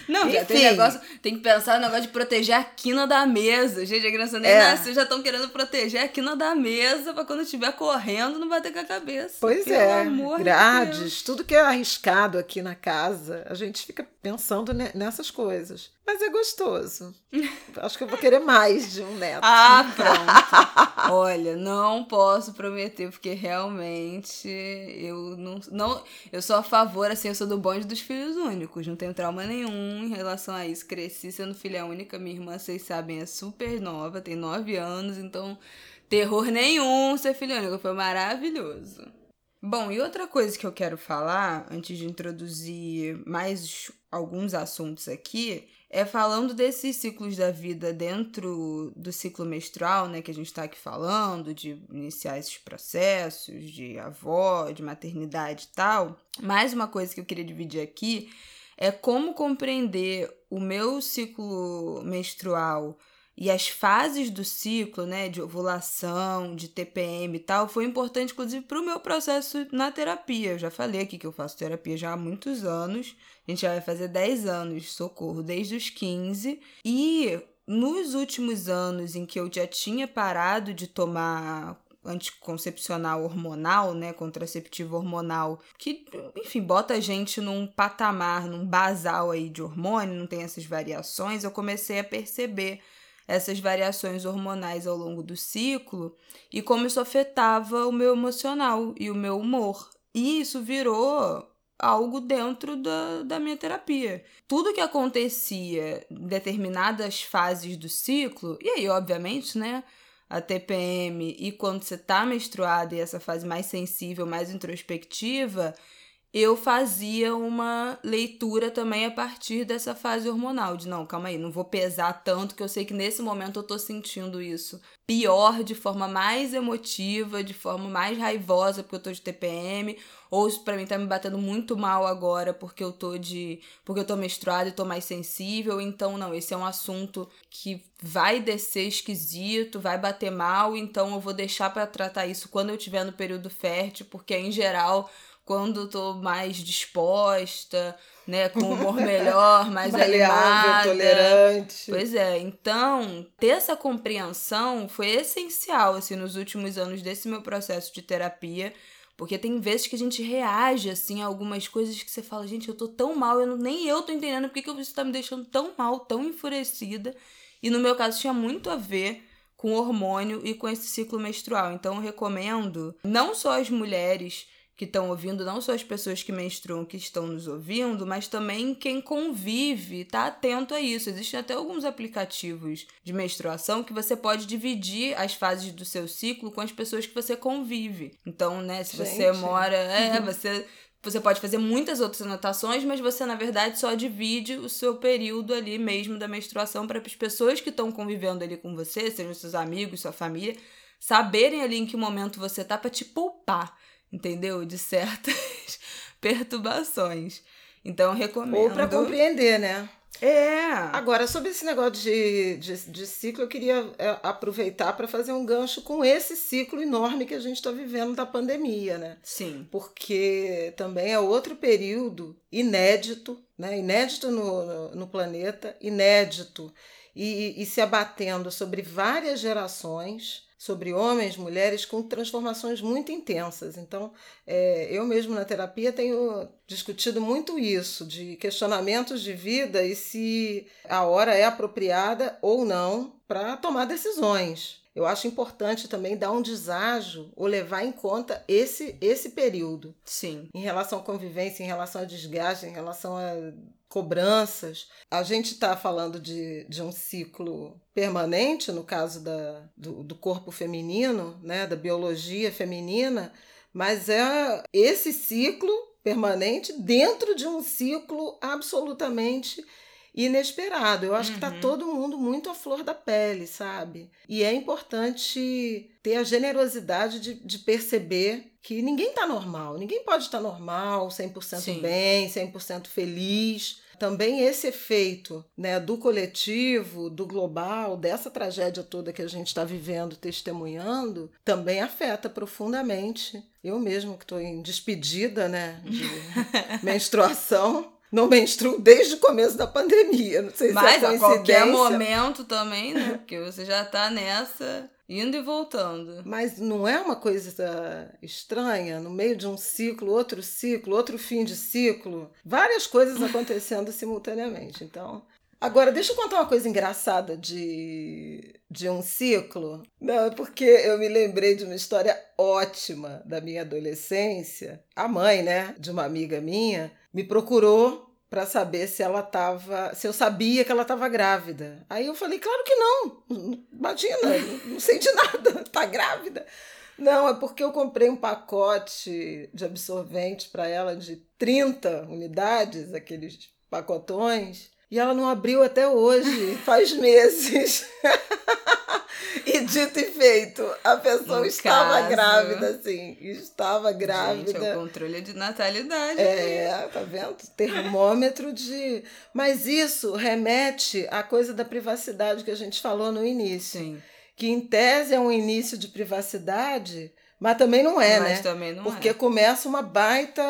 Não, Enfim. tem negócio, tem que pensar no negócio de proteger a quina da mesa. Gente, a criança nem é. nasceu, já estão querendo proteger a quina da mesa para quando estiver correndo não bater com a cabeça. Pois Pelo é, amor grades, de tudo que é arriscado aqui na casa, a gente fica pensando nessas coisas. Mas é gostoso. Acho que eu vou querer mais de um neto. Ah, pronto. Olha, não posso prometer, porque realmente eu não, não. Eu sou a favor, assim, eu sou do bonde dos filhos únicos. Não tenho trauma nenhum em relação a isso. Cresci sendo filha única. Minha irmã, vocês sabem, é super nova, tem nove anos, então terror nenhum ser filha única. Foi maravilhoso. Bom, e outra coisa que eu quero falar, antes de introduzir mais alguns assuntos aqui, é falando desses ciclos da vida dentro do ciclo menstrual, né, que a gente está aqui falando, de iniciar esses processos de avó, de maternidade e tal. Mais uma coisa que eu queria dividir aqui é como compreender o meu ciclo menstrual e as fases do ciclo, né, de ovulação, de TPM e tal, foi importante, inclusive, para o meu processo na terapia. Eu já falei aqui que eu faço terapia já há muitos anos. A gente já vai fazer 10 anos socorro desde os 15. E nos últimos anos em que eu já tinha parado de tomar anticoncepcional hormonal, né, contraceptivo hormonal, que, enfim, bota a gente num patamar, num basal aí de hormônio, não tem essas variações, eu comecei a perceber essas variações hormonais ao longo do ciclo e como isso afetava o meu emocional e o meu humor. E isso virou algo dentro da, da minha terapia. Tudo que acontecia em determinadas fases do ciclo, e aí, obviamente, né? A TPM e quando você tá menstruada e essa fase mais sensível, mais introspectiva, eu fazia uma leitura também a partir dessa fase hormonal, de não, calma aí, não vou pesar tanto que eu sei que nesse momento eu tô sentindo isso. Pior, de forma mais emotiva, de forma mais raivosa porque eu tô de TPM, ou isso pra mim tá me batendo muito mal agora porque eu tô de. porque eu tô menstruada e tô mais sensível. Então, não, esse é um assunto que vai descer esquisito, vai bater mal, então eu vou deixar para tratar isso quando eu tiver no período fértil, porque em geral quando tô mais disposta, né, com humor melhor, mais animada. tolerante. Pois é, então, ter essa compreensão foi essencial assim nos últimos anos desse meu processo de terapia, porque tem vezes que a gente reage assim a algumas coisas que você fala, gente, eu tô tão mal, eu não, nem eu tô entendendo porque que isso tá me deixando tão mal, tão enfurecida. E no meu caso tinha muito a ver com hormônio e com esse ciclo menstrual. Então eu recomendo não só as mulheres que estão ouvindo, não só as pessoas que menstruam que estão nos ouvindo, mas também quem convive, tá atento a isso. Existem até alguns aplicativos de menstruação que você pode dividir as fases do seu ciclo com as pessoas que você convive. Então, né, se Gente. você mora, é, você você pode fazer muitas outras anotações, mas você, na verdade, só divide o seu período ali mesmo da menstruação para as pessoas que estão convivendo ali com você, sejam seus amigos, sua família, saberem ali em que momento você tá para te poupar, entendeu? De certas perturbações. Então, recomendo. Ou para compreender, né? É. Agora, sobre esse negócio de, de, de ciclo, eu queria é, aproveitar para fazer um gancho com esse ciclo enorme que a gente está vivendo da pandemia, né? Sim. Porque também é outro período inédito, né? Inédito no, no, no planeta, inédito, e, e se abatendo sobre várias gerações sobre homens, mulheres com transformações muito intensas. Então, é, eu mesmo na terapia tenho discutido muito isso, de questionamentos de vida e se a hora é apropriada ou não para tomar decisões. Eu acho importante também dar um deságio ou levar em conta esse, esse período. Sim. Em relação à convivência, em relação a desgaste, em relação a cobranças. A gente está falando de, de um ciclo permanente, no caso da, do, do corpo feminino, né, da biologia feminina, mas é esse ciclo permanente dentro de um ciclo absolutamente inesperado. Eu acho tá uhum. que está todo mundo muito à flor da pele, sabe? E é importante ter a generosidade de, de perceber que ninguém está normal. Ninguém pode estar normal, 100% Sim. bem, 100% feliz. Também esse efeito né, do coletivo, do global, dessa tragédia toda que a gente está vivendo, testemunhando, também afeta profundamente. Eu mesmo que estou em despedida né, de menstruação, não menstruo desde o começo da pandemia. Não sei Mas se é a qualquer momento também, né? Porque você já tá nessa, indo e voltando. Mas não é uma coisa estranha? No meio de um ciclo, outro ciclo, outro fim de ciclo, várias coisas acontecendo simultaneamente. Então. Agora, deixa eu contar uma coisa engraçada de, de um ciclo. Não, é porque eu me lembrei de uma história ótima da minha adolescência. A mãe, né, de uma amiga minha, me procurou para saber se ela tava, se eu sabia que ela estava grávida. Aí eu falei, claro que não. Imagina, não sei de nada, tá grávida. Não, é porque eu comprei um pacote de absorvente para ela de 30 unidades, aqueles pacotões, e ela não abriu até hoje, faz meses. e dito e feito, a pessoa no estava caso, grávida, sim. Estava grávida. Gente, é o controle de natalidade. É, tá vendo? Termômetro de. Mas isso remete à coisa da privacidade que a gente falou no início. Sim. Que em tese é um início de privacidade. Mas também não é, Mas né? também não Porque é. começa uma baita.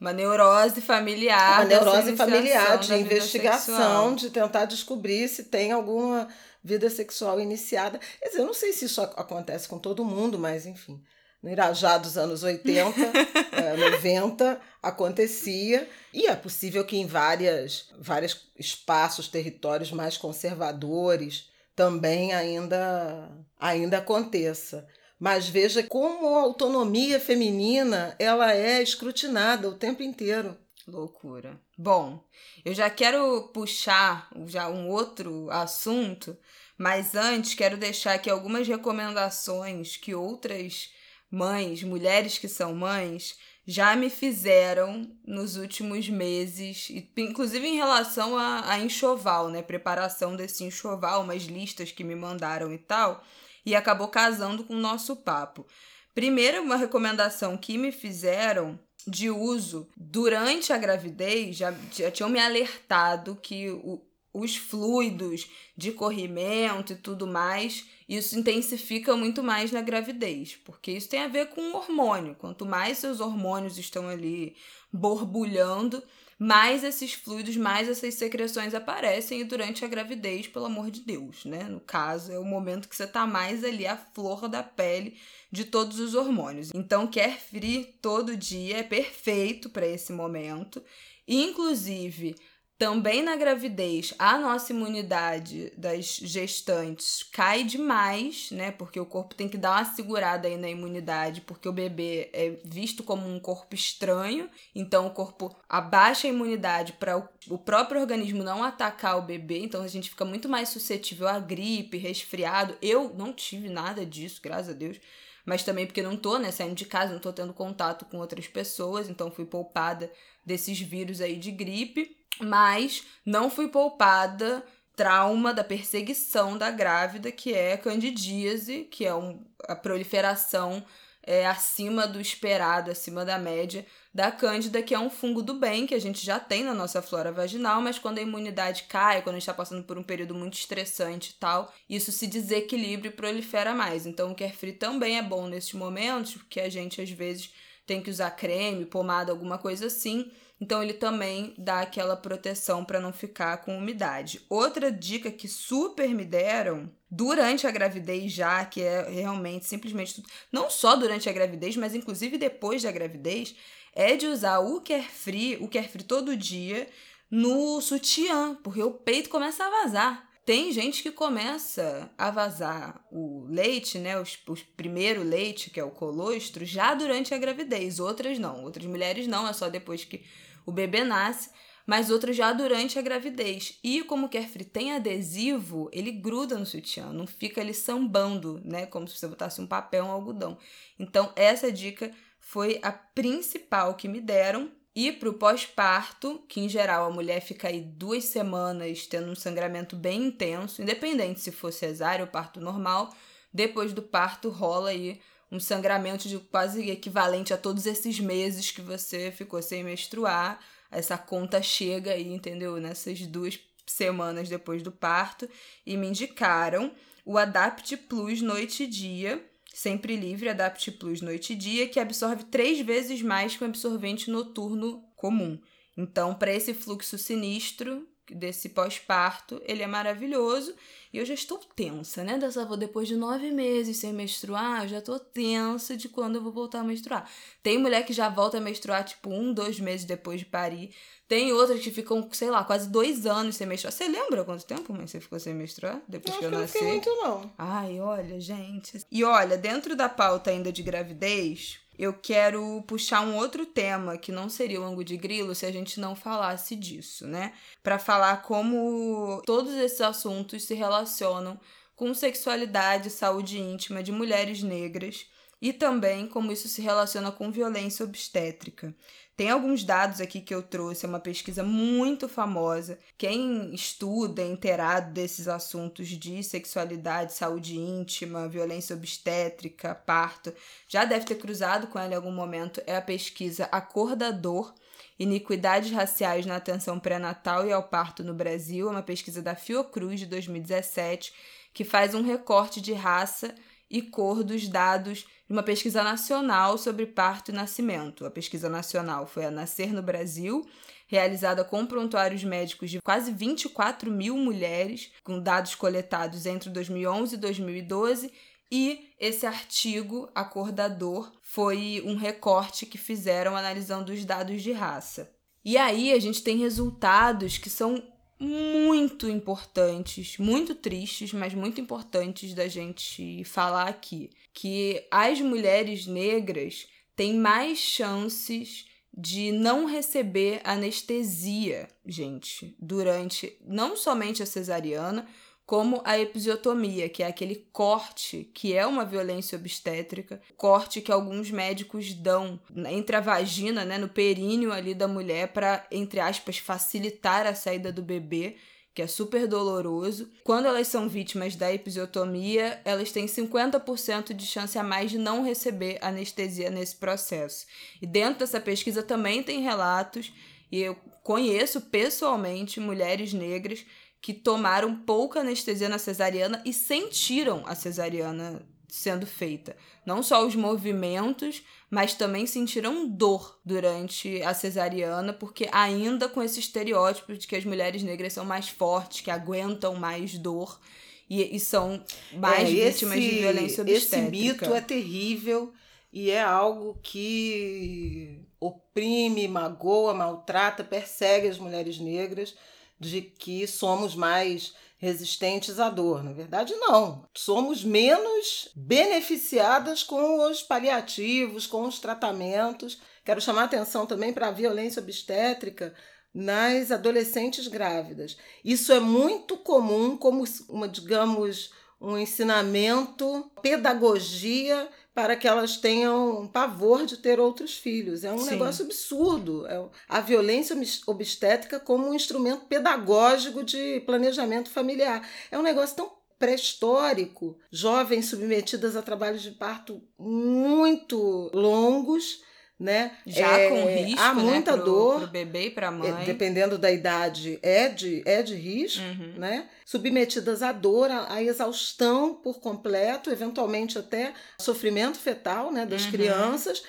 Uma neurose familiar. Uma neurose familiar de investigação, sexual. de tentar descobrir se tem alguma vida sexual iniciada. Quer dizer, eu não sei se isso ac- acontece com todo mundo, mas enfim. No Irajá dos anos 80, eh, 90, acontecia. E é possível que em várias, vários espaços, territórios mais conservadores, também ainda, ainda aconteça. Mas veja como a autonomia feminina ela é escrutinada o tempo inteiro. Loucura. Bom, eu já quero puxar já um outro assunto, mas antes quero deixar aqui algumas recomendações que outras mães, mulheres que são mães, já me fizeram nos últimos meses, inclusive em relação a, a enxoval, né? Preparação desse enxoval, umas listas que me mandaram e tal, e acabou casando com o nosso papo. Primeiro, uma recomendação que me fizeram de uso durante a gravidez, já, já tinham me alertado que o, os fluidos de corrimento e tudo mais, isso intensifica muito mais na gravidez, porque isso tem a ver com o hormônio. Quanto mais seus hormônios estão ali borbulhando, mais esses fluidos, mais essas secreções aparecem e durante a gravidez, pelo amor de Deus, né? No caso, é o momento que você tá mais ali à flor da pele de todos os hormônios. Então, carefree todo dia é perfeito para esse momento. Inclusive, também na gravidez, a nossa imunidade das gestantes cai demais, né? Porque o corpo tem que dar uma segurada aí na imunidade, porque o bebê é visto como um corpo estranho, então o corpo abaixa a imunidade para o próprio organismo não atacar o bebê, então a gente fica muito mais suscetível a gripe, resfriado. Eu não tive nada disso, graças a Deus. Mas também porque não tô, né, saindo de casa, não tô tendo contato com outras pessoas, então fui poupada desses vírus aí de gripe mas não fui poupada trauma da perseguição da grávida, que é candidíase, que é um, a proliferação é, acima do esperado, acima da média da cândida, que é um fungo do bem que a gente já tem na nossa flora vaginal, mas quando a imunidade cai, quando a gente está passando por um período muito estressante e tal, isso se desequilibra e prolifera mais. Então o carefree também é bom nesses momentos, porque a gente às vezes tem que usar creme, pomada, alguma coisa assim então ele também dá aquela proteção para não ficar com umidade. Outra dica que super me deram durante a gravidez já, que é realmente simplesmente não só durante a gravidez, mas inclusive depois da gravidez, é de usar o carefree, o carefree todo dia no sutiã, porque o peito começa a vazar. Tem gente que começa a vazar o leite, né? Os primeiro leite, que é o colostro, já durante a gravidez. Outras não. Outras mulheres não, é só depois que o bebê nasce, mas outras já durante a gravidez. E como o carefree tem adesivo, ele gruda no sutiã, não fica ali sambando, né? Como se você botasse um papel, um algodão. Então, essa dica foi a principal que me deram. E para o pós-parto, que em geral a mulher fica aí duas semanas tendo um sangramento bem intenso, independente se for cesárea ou parto normal, depois do parto rola aí um sangramento de quase equivalente a todos esses meses que você ficou sem menstruar. Essa conta chega aí, entendeu? Nessas duas semanas depois do parto e me indicaram o Adapt Plus Noite e Dia, sempre livre Adapt Plus Noite e Dia, que absorve três vezes mais que um absorvente noturno comum. Então, para esse fluxo sinistro desse pós-parto, ele é maravilhoso. E eu já estou tensa, né? Dessa vou depois de nove meses sem menstruar, eu já estou tensa de quando eu vou voltar a menstruar. Tem mulher que já volta a menstruar, tipo, um, dois meses depois de parir. Tem outras que ficam, sei lá, quase dois anos sem menstruar. Você lembra quanto tempo, mãe, você ficou sem menstruar? Depois eu que eu nasci? Não muito, não. Ai, olha, gente. E olha, dentro da pauta ainda de gravidez, eu quero puxar um outro tema que não seria o ângulo de grilo se a gente não falasse disso, né? Para falar como todos esses assuntos se relacionam com sexualidade e saúde íntima de mulheres negras e também como isso se relaciona com violência obstétrica. Tem alguns dados aqui que eu trouxe, é uma pesquisa muito famosa. Quem estuda, é inteirado desses assuntos de sexualidade, saúde íntima, violência obstétrica, parto, já deve ter cruzado com ela em algum momento. É a pesquisa A Cor da Dor, Iniquidades Raciais na Atenção Pré-Natal e ao Parto no Brasil, é uma pesquisa da Fiocruz de 2017, que faz um recorte de raça e cor dos dados de uma pesquisa nacional sobre parto e nascimento. A pesquisa nacional foi a Nascer no Brasil, realizada com prontuários médicos de quase 24 mil mulheres, com dados coletados entre 2011 e 2012. E esse artigo, Acordador, foi um recorte que fizeram analisando os dados de raça. E aí a gente tem resultados que são muito importantes, muito tristes, mas muito importantes da gente falar aqui, que as mulheres negras têm mais chances de não receber anestesia, gente, durante não somente a cesariana, como a episiotomia, que é aquele corte que é uma violência obstétrica, corte que alguns médicos dão entre a vagina, né, no períneo ali da mulher para entre aspas facilitar a saída do bebê, que é super doloroso. Quando elas são vítimas da episiotomia, elas têm 50% de chance a mais de não receber anestesia nesse processo. E dentro dessa pesquisa também tem relatos e eu conheço pessoalmente mulheres negras que tomaram pouca anestesia na cesariana e sentiram a cesariana sendo feita. Não só os movimentos, mas também sentiram dor durante a cesariana, porque ainda com esse estereótipo de que as mulheres negras são mais fortes, que aguentam mais dor e, e são mais é, vítimas esse, de violência obstétrica. Esse mito é terrível e é algo que oprime, magoa, maltrata, persegue as mulheres negras, de que somos mais resistentes à dor. Na verdade, não. Somos menos beneficiadas com os paliativos, com os tratamentos. Quero chamar atenção também para a violência obstétrica nas adolescentes grávidas. Isso é muito comum como uma, digamos, um ensinamento, pedagogia para que elas tenham pavor de ter outros filhos. É um Sim. negócio absurdo. É a violência obstétrica como um instrumento pedagógico de planejamento familiar. É um negócio tão pré-histórico. Jovens submetidas a trabalhos de parto muito longos né? Já é, com risco, há né, muita né? pro, dor. Pro bebê e para a mãe. É, dependendo da idade, é de, é de risco, uhum. né? Submetidas à dor, à, exaustão por completo, eventualmente até sofrimento fetal, né, das uhum. crianças,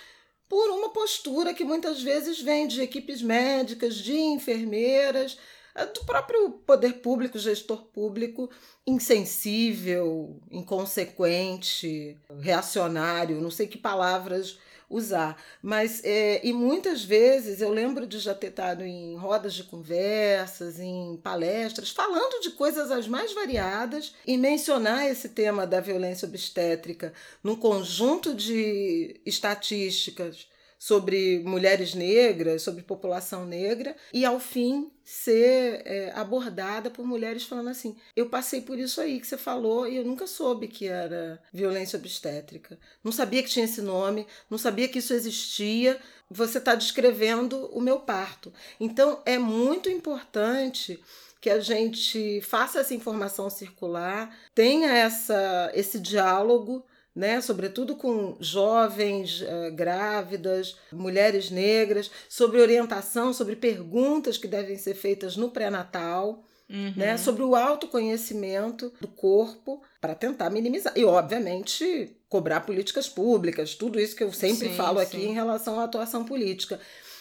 por uma postura que muitas vezes vem de equipes médicas, de enfermeiras, é, do próprio poder público, gestor público, insensível, inconsequente, reacionário, não sei que palavras usar. Mas, é, e muitas vezes eu lembro de já ter estado em rodas de conversas, em palestras, falando de coisas as mais variadas e mencionar esse tema da violência obstétrica num conjunto de estatísticas sobre mulheres negras, sobre população negra, e ao fim ser é, abordada por mulheres falando assim: eu passei por isso aí que você falou e eu nunca soube que era violência obstétrica. Não sabia que tinha esse nome, não sabia que isso existia. Você está descrevendo o meu parto. Então é muito importante que a gente faça essa informação circular, tenha essa, esse diálogo né, sobretudo com jovens, uh, grávidas, mulheres negras, sobre orientação, sobre perguntas que devem ser feitas no pré-natal. Uhum. Né, sobre o autoconhecimento do corpo para tentar minimizar. E, obviamente, cobrar políticas públicas, tudo isso que eu sempre sim, falo aqui sim. em relação à atuação política.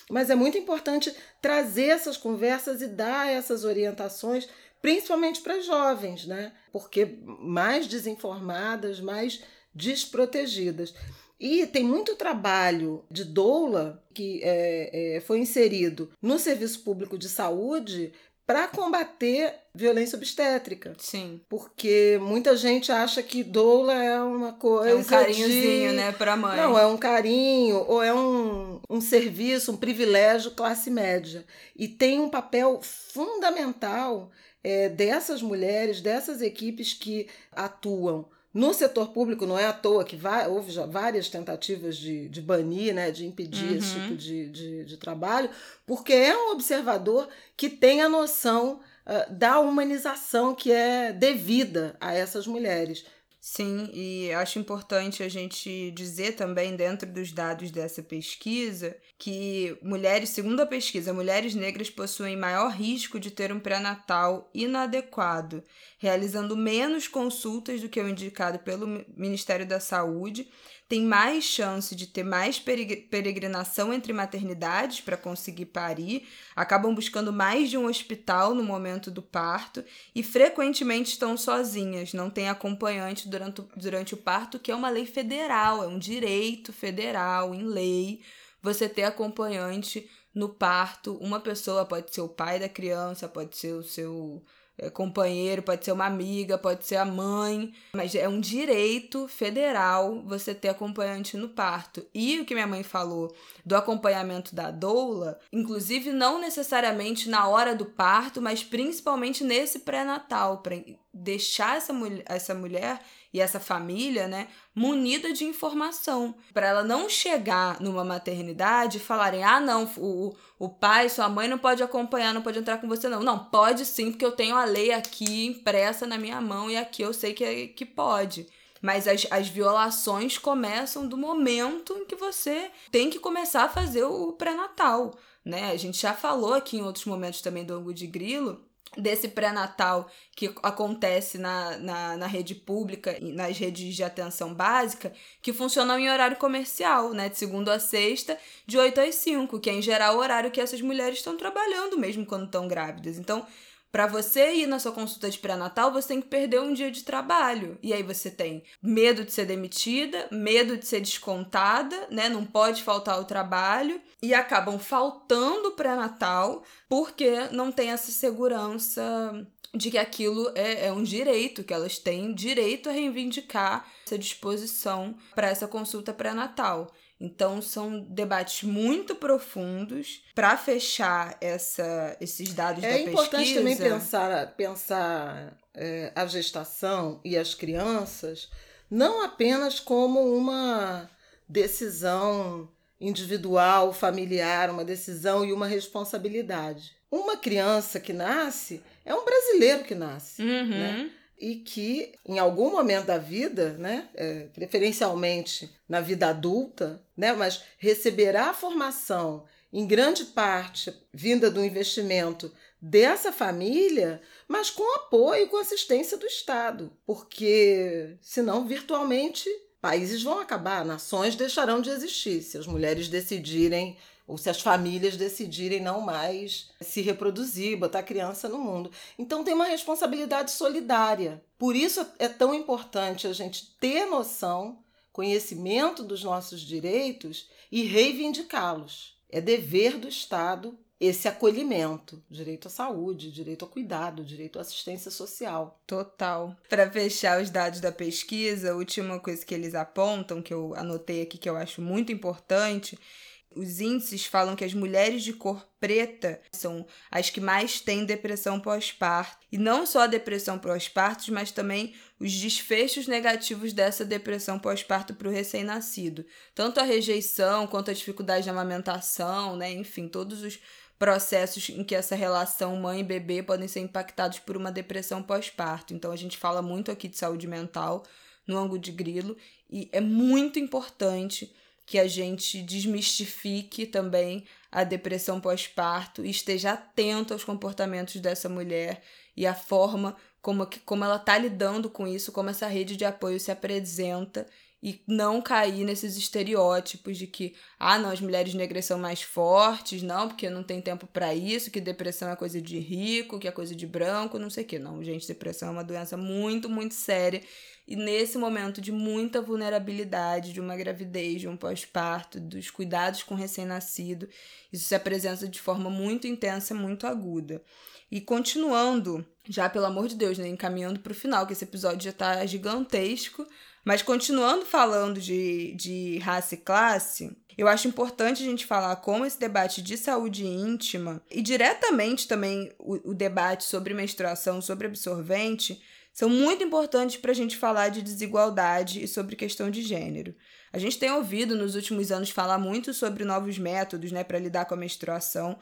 Mas é muito importante trazer essas conversas e dar essas orientações, principalmente para jovens, né? Porque mais desinformadas, mais desprotegidas. E tem muito trabalho de doula que é, é, foi inserido no serviço público de saúde para combater violência obstétrica. Sim. Porque muita gente acha que doula é uma coisa. É um carinhozinho, de... né, para mãe. Não, é um carinho, ou é um, um serviço, um privilégio classe média. E tem um papel fundamental é, dessas mulheres, dessas equipes que atuam no setor público, não é à toa que vai, houve já várias tentativas de, de banir, né, de impedir uhum. esse tipo de, de, de, trabalho, porque é um observador que tem a noção uh, da humanização que é devida a essas mulheres. Sim, e acho importante a gente dizer também, dentro dos dados dessa pesquisa, que mulheres, segundo a pesquisa, mulheres negras possuem maior risco de ter um pré-natal inadequado, realizando menos consultas do que o indicado pelo Ministério da Saúde, tem mais chance de ter mais peregrinação entre maternidades para conseguir parir, acabam buscando mais de um hospital no momento do parto e frequentemente estão sozinhas, não têm acompanhante durante, durante o parto, que é uma lei federal, é um direito federal em lei você ter acompanhante no parto. Uma pessoa pode ser o pai da criança, pode ser o seu companheiro, pode ser uma amiga, pode ser a mãe, mas é um direito federal você ter acompanhante no parto. E o que minha mãe falou do acompanhamento da doula, inclusive não necessariamente na hora do parto, mas principalmente nesse pré-natal, para deixar essa, mulher, essa mulher e essa família, né, munida de informação, para ela não chegar numa maternidade e falarem: "Ah, não, o, o pai, sua mãe não pode acompanhar, não pode entrar com você não". Não, pode sim, porque eu tenho a lei aqui impressa na minha mão e aqui eu sei que é, que pode. Mas as, as violações começam do momento em que você tem que começar a fazer o pré-natal, né? A gente já falou aqui em outros momentos também do ângulo de grilo desse pré-natal que acontece na, na, na, rede pública e nas redes de atenção básica, que funcionam em horário comercial, né? De segunda a sexta, de 8 às 5, que é em geral o horário que essas mulheres estão trabalhando mesmo quando estão grávidas. Então, Para você ir na sua consulta de pré-natal, você tem que perder um dia de trabalho. E aí você tem medo de ser demitida, medo de ser descontada, né? Não pode faltar o trabalho e acabam faltando pré-natal porque não tem essa segurança de que aquilo é, é, um direito, que elas têm direito a reivindicar essa disposição para essa consulta pré-natal. Então, são debates muito profundos para fechar essa, esses dados é da pesquisa. É importante também pensar, pensar é, a gestação e as crianças não apenas como uma decisão individual, familiar, uma decisão e uma responsabilidade. Uma criança que nasce é um brasileiro que nasce, uhum. né? E que em algum momento da vida, né, é, preferencialmente na vida adulta, né, mas receberá a formação em grande parte vinda do investimento dessa família, mas com apoio, com assistência do Estado, porque senão virtualmente países vão acabar, nações deixarão de existir se as mulheres decidirem ou se as famílias decidirem não mais se reproduzir, botar criança no mundo. Então tem uma responsabilidade solidária. Por isso é tão importante a gente ter noção, conhecimento dos nossos direitos e reivindicá-los. É dever do Estado esse acolhimento, direito à saúde, direito ao cuidado, direito à assistência social. Total. Para fechar os dados da pesquisa, a última coisa que eles apontam, que eu anotei aqui que eu acho muito importante, os índices falam que as mulheres de cor preta são as que mais têm depressão pós-parto. E não só a depressão pós-parto, mas também os desfechos negativos dessa depressão pós-parto para o recém-nascido. Tanto a rejeição quanto a dificuldade de amamentação, né? Enfim, todos os processos em que essa relação mãe bebê podem ser impactados por uma depressão pós-parto. Então a gente fala muito aqui de saúde mental no ângulo de grilo e é muito importante que a gente desmistifique também a depressão pós-parto e esteja atento aos comportamentos dessa mulher e a forma como, como ela está lidando com isso, como essa rede de apoio se apresenta e não cair nesses estereótipos de que, ah, não, as mulheres negras são mais fortes, não, porque não tem tempo para isso, que depressão é coisa de rico, que é coisa de branco, não sei o que. Não, gente, depressão é uma doença muito, muito séria e nesse momento de muita vulnerabilidade, de uma gravidez, de um pós-parto, dos cuidados com recém-nascido, isso se apresenta de forma muito intensa, muito aguda. E continuando, já pelo amor de Deus, né, encaminhando para o final, que esse episódio já está gigantesco, mas continuando falando de, de raça e classe, eu acho importante a gente falar como esse debate de saúde íntima e diretamente também o, o debate sobre menstruação, sobre absorvente, são muito importantes para a gente falar de desigualdade e sobre questão de gênero. A gente tem ouvido nos últimos anos falar muito sobre novos métodos né, para lidar com a menstruação.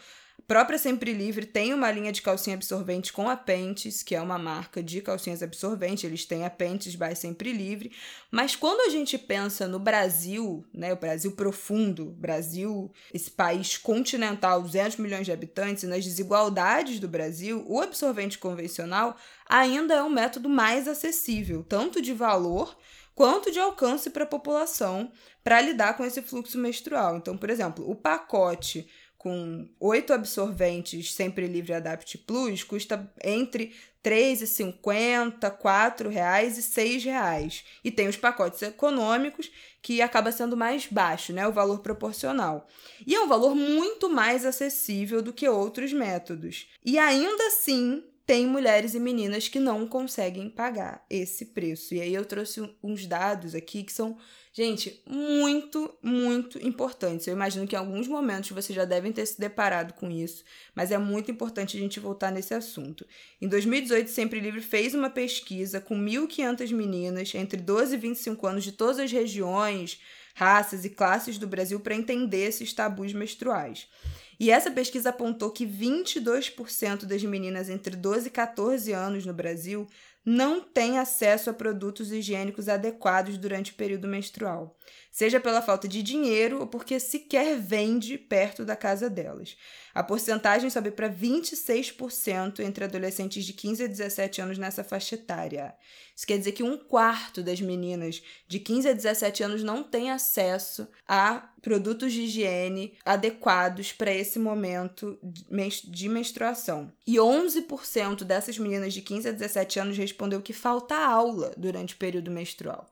Própria Sempre Livre tem uma linha de calcinha absorvente com apentes, que é uma marca de calcinhas absorventes. Eles têm apentes by Sempre Livre. Mas quando a gente pensa no Brasil, né, o Brasil profundo, Brasil, esse país continental, 200 milhões de habitantes, e nas desigualdades do Brasil, o absorvente convencional ainda é um método mais acessível, tanto de valor quanto de alcance para a população para lidar com esse fluxo menstrual. Então, por exemplo, o pacote com oito absorventes sempre livre Adapt Plus custa entre R$ 3,50, R$ reais e R$ reais. E tem os pacotes econômicos que acaba sendo mais baixo, né, o valor proporcional. E é um valor muito mais acessível do que outros métodos. E ainda assim, tem mulheres e meninas que não conseguem pagar esse preço. E aí eu trouxe uns dados aqui que são, gente, muito, muito importantes. Eu imagino que em alguns momentos vocês já devem ter se deparado com isso, mas é muito importante a gente voltar nesse assunto. Em 2018, Sempre Livre fez uma pesquisa com 1.500 meninas entre 12 e 25 anos de todas as regiões, raças e classes do Brasil para entender esses tabus menstruais. E essa pesquisa apontou que 22% das meninas entre 12 e 14 anos no Brasil não têm acesso a produtos higiênicos adequados durante o período menstrual, seja pela falta de dinheiro ou porque sequer vende perto da casa delas. A porcentagem sobe para 26% entre adolescentes de 15 a 17 anos nessa faixa etária. Isso quer dizer que um quarto das meninas de 15 a 17 anos não tem acesso a produtos de higiene adequados para esse momento de menstruação. E 11% dessas meninas de 15 a 17 anos respondeu que falta aula durante o período menstrual.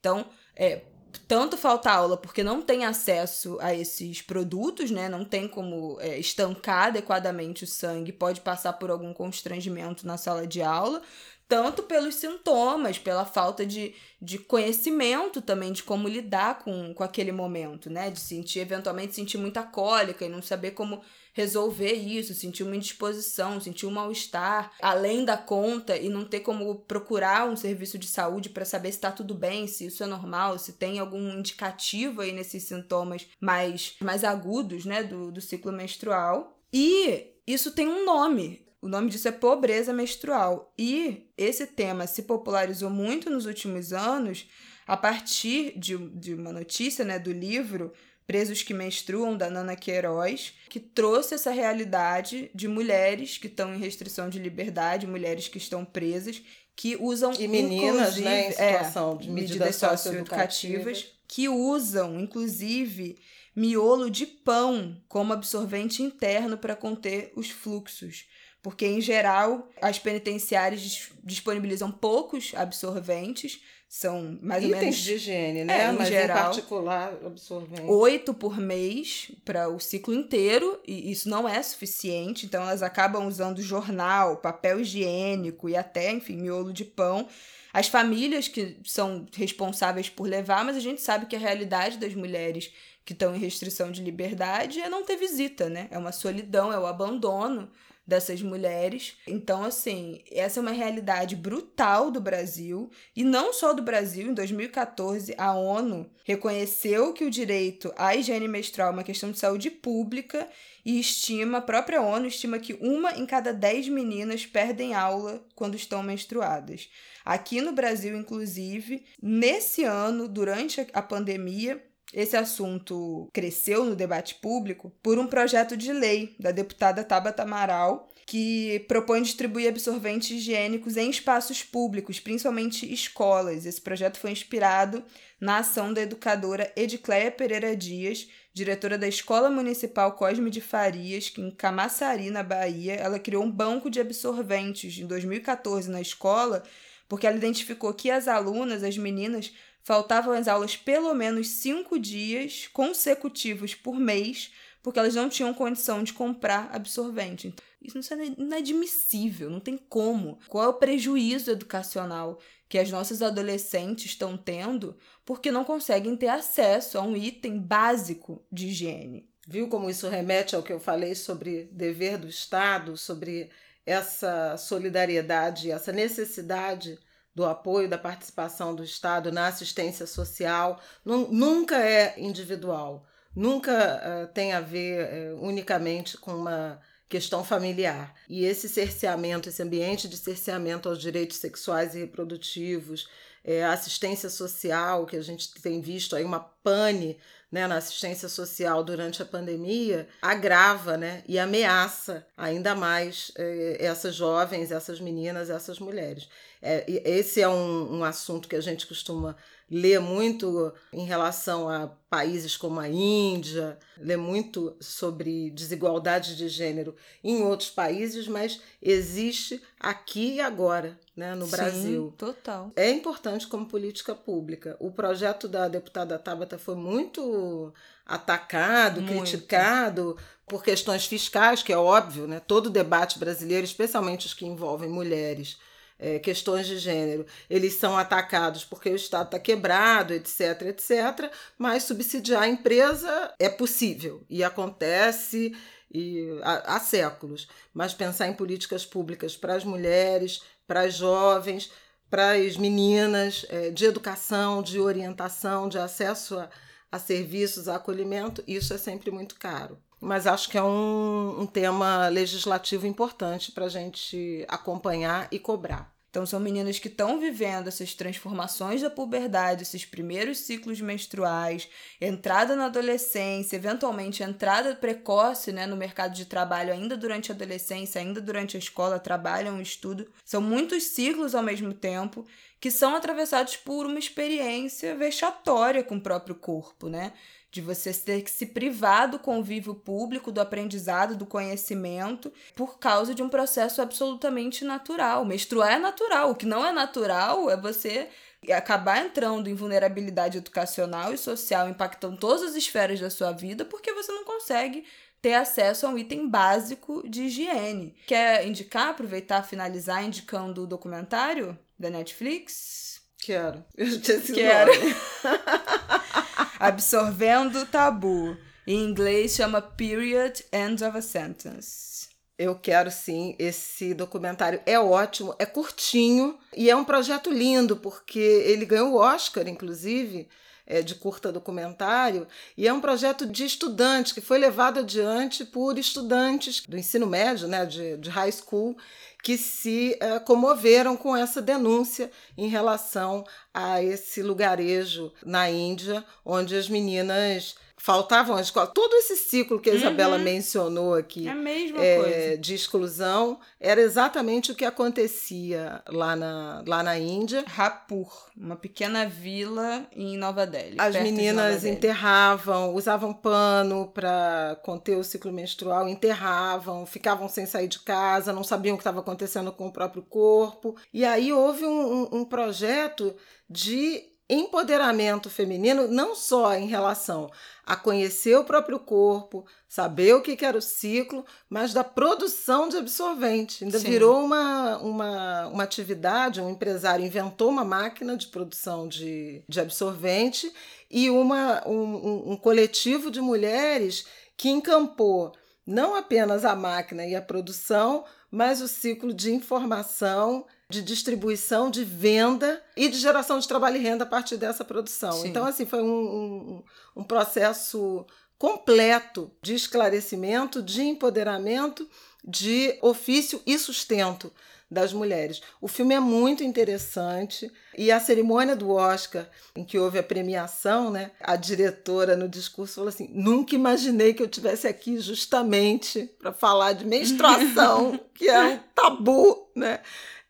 Então, é, tanto falta aula porque não tem acesso a esses produtos, né? Não tem como é, estancar adequadamente o sangue, pode passar por algum constrangimento na sala de aula, tanto pelos sintomas, pela falta de, de conhecimento também de como lidar com, com aquele momento, né? De sentir, eventualmente, sentir muita cólica e não saber como resolver isso, sentir uma indisposição, sentir um mal-estar além da conta e não ter como procurar um serviço de saúde para saber se está tudo bem, se isso é normal, se tem algum indicativo aí nesses sintomas mais, mais agudos, né, do, do ciclo menstrual. E isso tem um nome. O nome disso é pobreza menstrual. E esse tema se popularizou muito nos últimos anos a partir de, de uma notícia né, do livro Presos que Menstruam, da Nana Queiroz, que trouxe essa realidade de mulheres que estão em restrição de liberdade, mulheres que estão presas, que usam e meninas né, em é, situação é, de medidas, medidas socioeducativas, que usam, inclusive, miolo de pão como absorvente interno para conter os fluxos. Porque, em geral, as penitenciárias disponibilizam poucos absorventes, são mais Itens ou menos. de higiene, né? É, Mas em, geral, em particular, absorvente. Oito por mês para o ciclo inteiro, e isso não é suficiente, então elas acabam usando jornal, papel higiênico e até, enfim, miolo de pão. As famílias que são responsáveis por levar, mas a gente sabe que a realidade das mulheres que estão em restrição de liberdade é não ter visita, né? É uma solidão, é o abandono dessas mulheres. Então, assim, essa é uma realidade brutal do Brasil e não só do Brasil. Em 2014, a ONU reconheceu que o direito à higiene menstrual é uma questão de saúde pública e estima, a própria ONU estima que uma em cada dez meninas perdem aula quando estão menstruadas. Aqui no Brasil, inclusive, nesse ano, durante a pandemia, esse assunto cresceu no debate público por um projeto de lei da deputada Tabata Amaral, que propõe distribuir absorventes higiênicos em espaços públicos, principalmente escolas. Esse projeto foi inspirado na ação da educadora Edicléia Pereira Dias, diretora da Escola Municipal Cosme de Farias, que em Camaçari, na Bahia, ela criou um banco de absorventes em 2014 na escola, porque ela identificou que as alunas, as meninas, faltavam às aulas pelo menos cinco dias consecutivos por mês, porque elas não tinham condição de comprar absorvente. Então, isso é inadmissível, não tem como. Qual é o prejuízo educacional que as nossas adolescentes estão tendo porque não conseguem ter acesso a um item básico de higiene? Viu como isso remete ao que eu falei sobre dever do Estado, sobre essa solidariedade, essa necessidade do apoio, da participação do Estado na assistência social, nunca é individual, nunca uh, tem a ver uh, unicamente com uma questão familiar. E esse cerceamento, esse ambiente de cerceamento aos direitos sexuais e reprodutivos, é, assistência social, que a gente tem visto aí uma pane né, na assistência social durante a pandemia agrava né, e ameaça ainda mais é, essas jovens, essas meninas, essas mulheres. É, esse é um, um assunto que a gente costuma ler muito em relação a países como a Índia, lê muito sobre desigualdade de gênero em outros países, mas existe aqui e agora, né, no Sim, Brasil. Total. É importante como política pública. O projeto da deputada Tabata foi muito atacado, muito. criticado por questões fiscais, que é óbvio, né? Todo debate brasileiro, especialmente os que envolvem mulheres, é, questões de gênero, eles são atacados porque o Estado está quebrado, etc, etc, mas subsidiar a empresa é possível e acontece e, há, há séculos. Mas pensar em políticas públicas para as mulheres, para as jovens, para as meninas, é, de educação, de orientação, de acesso a, a serviços, a acolhimento, isso é sempre muito caro mas acho que é um, um tema legislativo importante para a gente acompanhar e cobrar. Então, são meninas que estão vivendo essas transformações da puberdade, esses primeiros ciclos menstruais, entrada na adolescência, eventualmente entrada precoce né, no mercado de trabalho, ainda durante a adolescência, ainda durante a escola, trabalham, estudam. São muitos ciclos ao mesmo tempo que são atravessados por uma experiência vexatória com o próprio corpo, né? De você ter que se privar do convívio público, do aprendizado, do conhecimento, por causa de um processo absolutamente natural. Menstruar é natural, o que não é natural é você acabar entrando em vulnerabilidade educacional e social, impactando todas as esferas da sua vida, porque você não consegue ter acesso a um item básico de higiene. Quer indicar, aproveitar, finalizar indicando o documentário da Netflix? Quero. Eu tinha esse Quero. Absorvendo Tabu. Em inglês chama Period End of a Sentence. Eu quero sim, esse documentário é ótimo, é curtinho e é um projeto lindo, porque ele ganhou o Oscar, inclusive, é, de curta documentário, e é um projeto de estudante que foi levado adiante por estudantes do ensino médio, né, de, de high school, que se uh, comoveram com essa denúncia em relação a esse lugarejo na Índia, onde as meninas faltavam à escola. Todo esse ciclo que a Isabela uhum. mencionou aqui é é, de exclusão era exatamente o que acontecia lá na, lá na Índia. Rapur, uma pequena vila em Nova Delhi. As meninas enterravam, usavam pano para conter o ciclo menstrual, enterravam, ficavam sem sair de casa, não sabiam o que estava acontecendo com o próprio corpo. E aí houve um, um, um projeto de empoderamento feminino, não só em relação a conhecer o próprio corpo, saber o que era o ciclo, mas da produção de absorvente. Ainda Sim. virou uma, uma, uma atividade, um empresário inventou uma máquina de produção de, de absorvente e uma, um, um coletivo de mulheres que encampou não apenas a máquina e a produção, mas o ciclo de informação de distribuição, de venda e de geração de trabalho e renda a partir dessa produção. Sim. Então, assim, foi um, um, um processo completo de esclarecimento, de empoderamento, de ofício e sustento das mulheres. O filme é muito interessante e a cerimônia do Oscar, em que houve a premiação, né, a diretora no discurso falou assim: "Nunca imaginei que eu tivesse aqui justamente para falar de menstruação, que é um tabu, né?"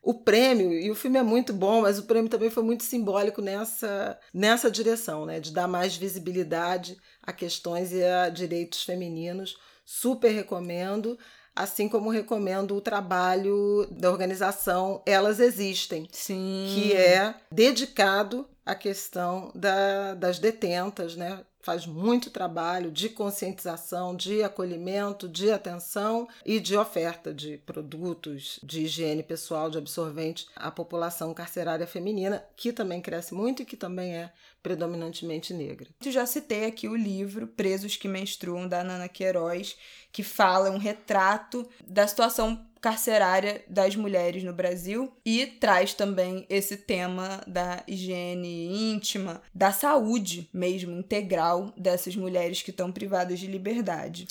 O prêmio, e o filme é muito bom, mas o prêmio também foi muito simbólico nessa, nessa direção, né? De dar mais visibilidade a questões e a direitos femininos. Super recomendo, assim como recomendo o trabalho da organização Elas Existem, Sim. que é dedicado à questão da, das detentas, né? Faz muito trabalho de conscientização, de acolhimento, de atenção e de oferta de produtos de higiene pessoal, de absorvente à população carcerária feminina, que também cresce muito e que também é predominantemente negra. Eu já citei aqui o livro Presos que Menstruam, da Nana Queiroz, que fala um retrato da situação carcerária das mulheres no Brasil e traz também esse tema da higiene íntima, da saúde mesmo integral dessas mulheres que estão privadas de liberdade.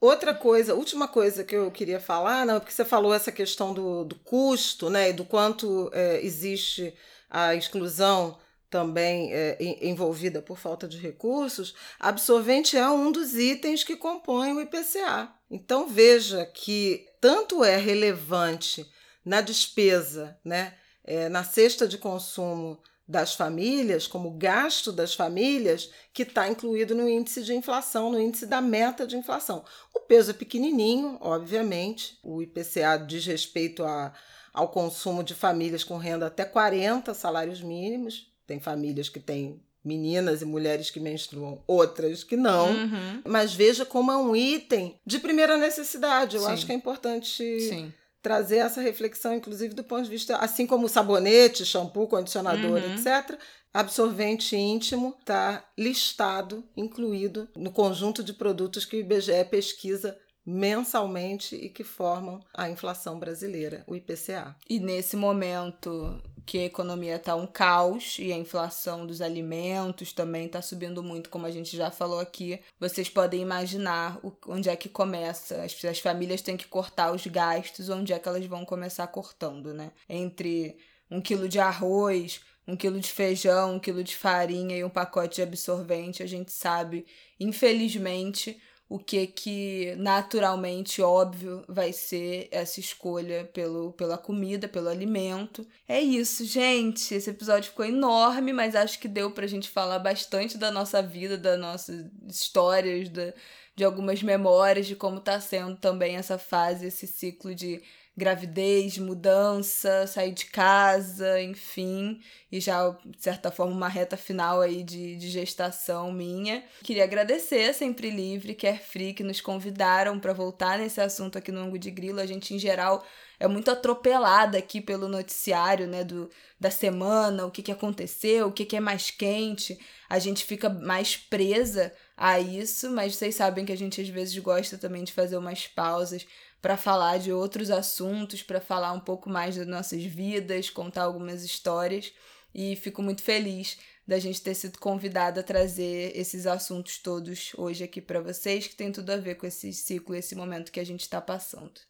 Outra coisa, última coisa que eu queria falar, não, porque você falou essa questão do, do custo, né, e do quanto é, existe a exclusão também é, envolvida por falta de recursos, absorvente é um dos itens que compõem o IPCA. Então veja que tanto é relevante na despesa, né, é, na cesta de consumo das famílias, como gasto das famílias, que está incluído no índice de inflação, no índice da meta de inflação. O peso é pequenininho, obviamente, o IPCA diz respeito a, ao consumo de famílias com renda até 40 salários mínimos, tem famílias que têm meninas e mulheres que menstruam, outras que não. Uhum. Mas veja como é um item de primeira necessidade. Eu Sim. acho que é importante Sim. trazer essa reflexão, inclusive do ponto de vista, assim como sabonete, shampoo, condicionador, uhum. etc. Absorvente íntimo está listado, incluído no conjunto de produtos que o IBGE pesquisa mensalmente e que formam a inflação brasileira, o IPCA. E nesse momento porque a economia está um caos e a inflação dos alimentos também está subindo muito, como a gente já falou aqui. Vocês podem imaginar onde é que começa. As, as famílias têm que cortar os gastos, onde é que elas vão começar cortando, né? Entre um quilo de arroz, um quilo de feijão, um quilo de farinha e um pacote de absorvente, a gente sabe, infelizmente, o que que naturalmente óbvio vai ser essa escolha pelo, pela comida, pelo alimento. É isso, gente. Esse episódio ficou enorme, mas acho que deu pra gente falar bastante da nossa vida, das nossas histórias, da, de algumas memórias de como tá sendo também essa fase, esse ciclo de gravidez, mudança, sair de casa, enfim, e já, de certa forma, uma reta final aí de, de gestação minha. Queria agradecer Sempre Livre, Carefree, que nos convidaram para voltar nesse assunto aqui no Ango de Grilo. A gente, em geral, é muito atropelada aqui pelo noticiário, né, do, da semana, o que, que aconteceu, o que, que é mais quente. A gente fica mais presa a isso, mas vocês sabem que a gente às vezes gosta também de fazer umas pausas para falar de outros assuntos, para falar um pouco mais das nossas vidas, contar algumas histórias. E fico muito feliz da gente ter sido convidada a trazer esses assuntos todos hoje aqui para vocês, que tem tudo a ver com esse ciclo, esse momento que a gente está passando.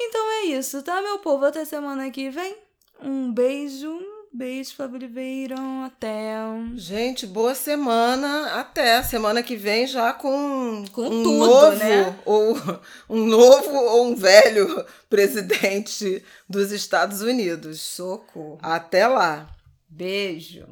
Então é isso, tá, meu povo? Até semana que vem. Um beijo. Beijo, Fábio Oliveira. Até. Gente, boa semana. Até semana que vem já com, com um tudo, novo, né? Ou um novo ou um velho presidente dos Estados Unidos. Socorro. Até lá. Beijo.